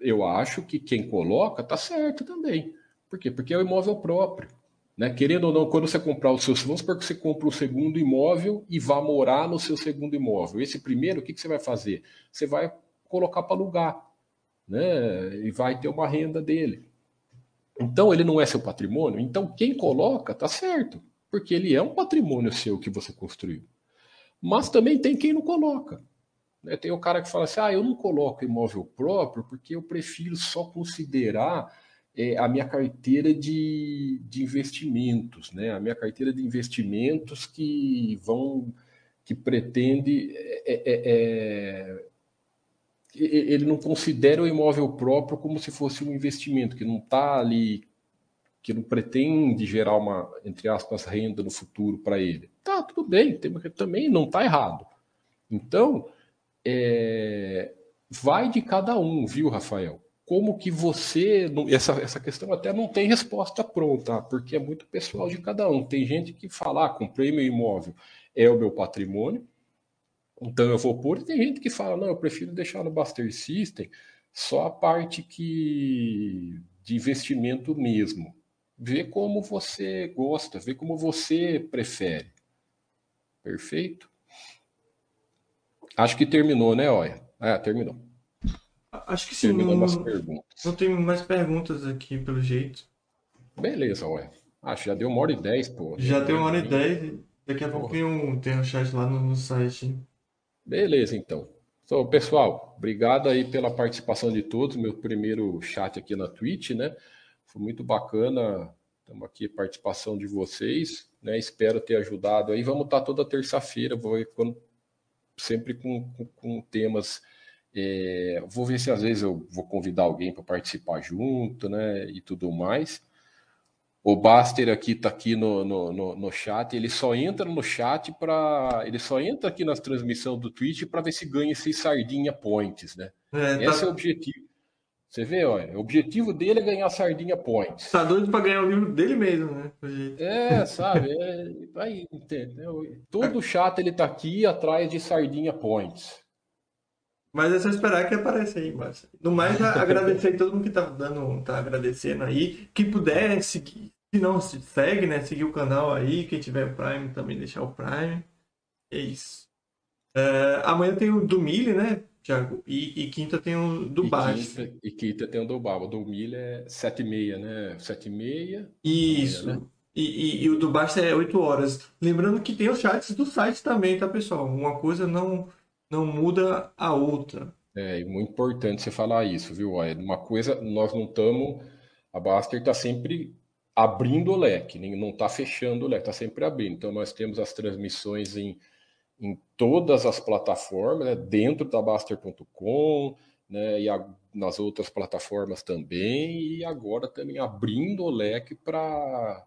Eu acho que quem coloca tá certo também. Por quê? Porque é o imóvel próprio. Né? Querendo ou não, quando você comprar o seu, vamos supor que você compra um segundo imóvel e vá morar no seu segundo imóvel. Esse primeiro, o que, que você vai fazer? Você vai colocar para alugar, né? E vai ter uma renda dele. Então ele não é seu patrimônio. Então quem coloca tá certo, porque ele é um patrimônio seu que você construiu. Mas também tem quem não coloca. Né? Tem o cara que fala assim: ah, eu não coloco imóvel próprio porque eu prefiro só considerar é, a minha carteira de, de investimentos, né? A minha carteira de investimentos que vão, que pretende, é, é, é ele não considera o imóvel próprio como se fosse um investimento, que não está ali, que não pretende gerar uma, entre aspas, renda no futuro para ele. Tá, tudo bem, também não está errado. Então, é, vai de cada um, viu, Rafael? como que você. Essa, essa questão até não tem resposta pronta, porque é muito pessoal de cada um. Tem gente que fala, ah, comprei meu imóvel, é o meu patrimônio, então eu vou pôr, e tem gente que fala, não, eu prefiro deixar no Buster System só a parte que de investimento mesmo. Vê como você gosta, vê como você prefere. Perfeito? Acho que terminou, né, Olha? Ah, terminou. Acho que sim. Terminamos não, as perguntas. Não tem mais perguntas aqui, pelo jeito. Beleza, Olha. Acho que já deu uma hora e dez, pô. Já deu uma hora e dez. Daqui a pouco tem um, tem um chat lá no, no site. Beleza, então. Então, pessoal, obrigado aí pela participação de todos. Meu primeiro chat aqui na Twitch, né? Foi muito bacana. Estamos aqui, participação de vocês, né? Espero ter ajudado aí. Vamos estar toda terça-feira, vou sempre com, com, com temas. É, vou ver se às vezes eu vou convidar alguém para participar junto, né? E tudo mais. O Baster aqui está aqui no, no, no, no, chat, ele só entra no chat para. Ele só entra aqui na transmissão do Twitch para ver se ganha esses sardinha points, né? É, tá... Esse é o objetivo. Você vê, olha, o objetivo dele é ganhar sardinha points. Tá doido para ganhar o livro dele mesmo, né? É, sabe? É, aí, entendeu? Todo chat ele tá aqui atrás de sardinha points. Mas é só esperar que apareça aí, mas No mais, agradecer a todo mundo que tá dando, tá agradecendo aí. Quem puder seguir, se não se segue, né? Seguir o canal aí. Quem tiver Prime também deixar o Prime. É isso. É, amanhã tem o do Mille, né, Thiago? E, e, quinta tem o do Baixo. E quinta tem o do Baba. O do Mille é 7 e meia, né? 7 e meia. Isso. Né? E, e, e, o do Baixo é 8 horas. Lembrando que tem os chats do site também, tá, pessoal? Uma coisa não não muda a outra. É, muito importante você falar isso, viu? É uma coisa, nós não estamos. A Baster está sempre abrindo o leque, não está fechando o leque, está sempre abrindo. Então, nós temos as transmissões em, em todas as plataformas, né, dentro da Baster.com, né, e a, nas outras plataformas também, e agora também abrindo o leque para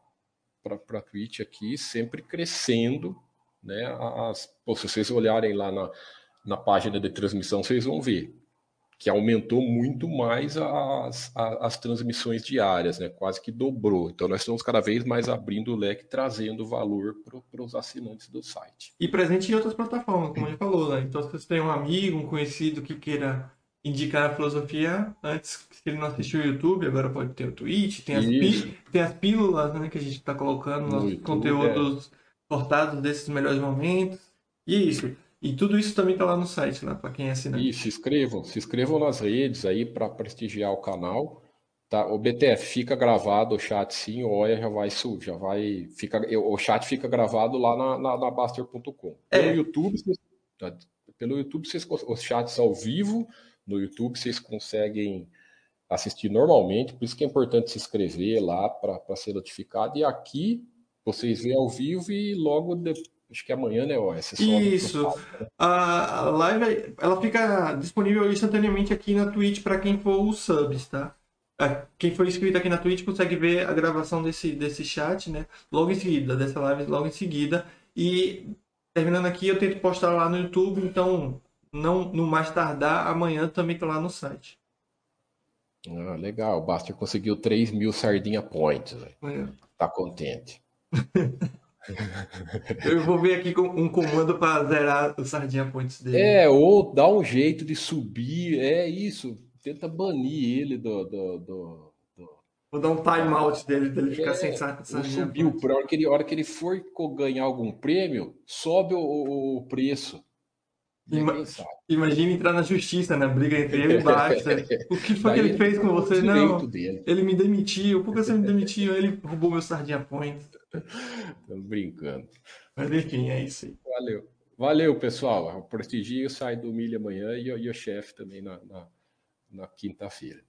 a Twitch aqui, sempre crescendo. Né, as, se vocês olharem lá na, na página de transmissão, vocês vão ver que aumentou muito mais as, as, as, transmissões diárias, né? quase que dobrou. Então, nós estamos cada vez mais abrindo o leque, trazendo valor para os assinantes do site. E presente em outras plataformas, como a gente falou. Né? Então, se você tem um amigo, um conhecido que queira indicar a filosofia, antes, se ele não assistiu o YouTube, agora pode ter o Twitch, tem as, tem as pílulas né, que a gente está colocando, nos YouTube, conteúdos é. cortados desses melhores momentos. E é isso. E tudo isso também está lá no site, lá para quem é assinante. E se inscrevam, se inscrevam nas redes aí para prestigiar o canal. Tá? O BTF fica gravado o chat sim, o OIA já vai subir, já vai. Fica, o chat fica gravado lá na, na, na Baster.com. É. Pelo YouTube, vocês, tá? pelo YouTube, vocês, os chats ao vivo, no YouTube vocês conseguem assistir normalmente, por isso que é importante se inscrever lá para ser notificado. E aqui vocês veem ao vivo e logo depois Acho que é amanhã, né, OS? Isso. A live ela fica disponível instantaneamente aqui na Twitch para quem for os subs, tá? Quem for inscrito aqui na Twitch consegue ver a gravação desse, desse chat, né? Logo em seguida, dessa live logo em seguida. E terminando aqui, eu tento postar lá no YouTube, então não no mais tardar, amanhã também tô lá no site. Ah, legal. O Buster conseguiu 3 mil sardinha points. É. Tá contente. Eu vou ver aqui com um comando para zerar o Sardinha Points dele. É, ou dá um jeito de subir. É isso. Tenta banir ele do. do, do, do... Vou dar um timeout dele, dele é, ficar sem saco de Sardinha subiu, Points. Hora que, ele, hora que ele for ganhar algum prêmio, sobe o, o preço. Ima Imagina entrar na justiça, né? Briga entre ele e o Baxter. O que foi que ele fez com você? Não, ele me demitiu. Por que você me demitiu? Ele roubou meu Sardinha Points. Estamos brincando. Mas enfim, é isso aí. Valeu. Valeu, pessoal. O Prestigio sai do Milha amanhã e, e o chefe também na, na, na quinta-feira.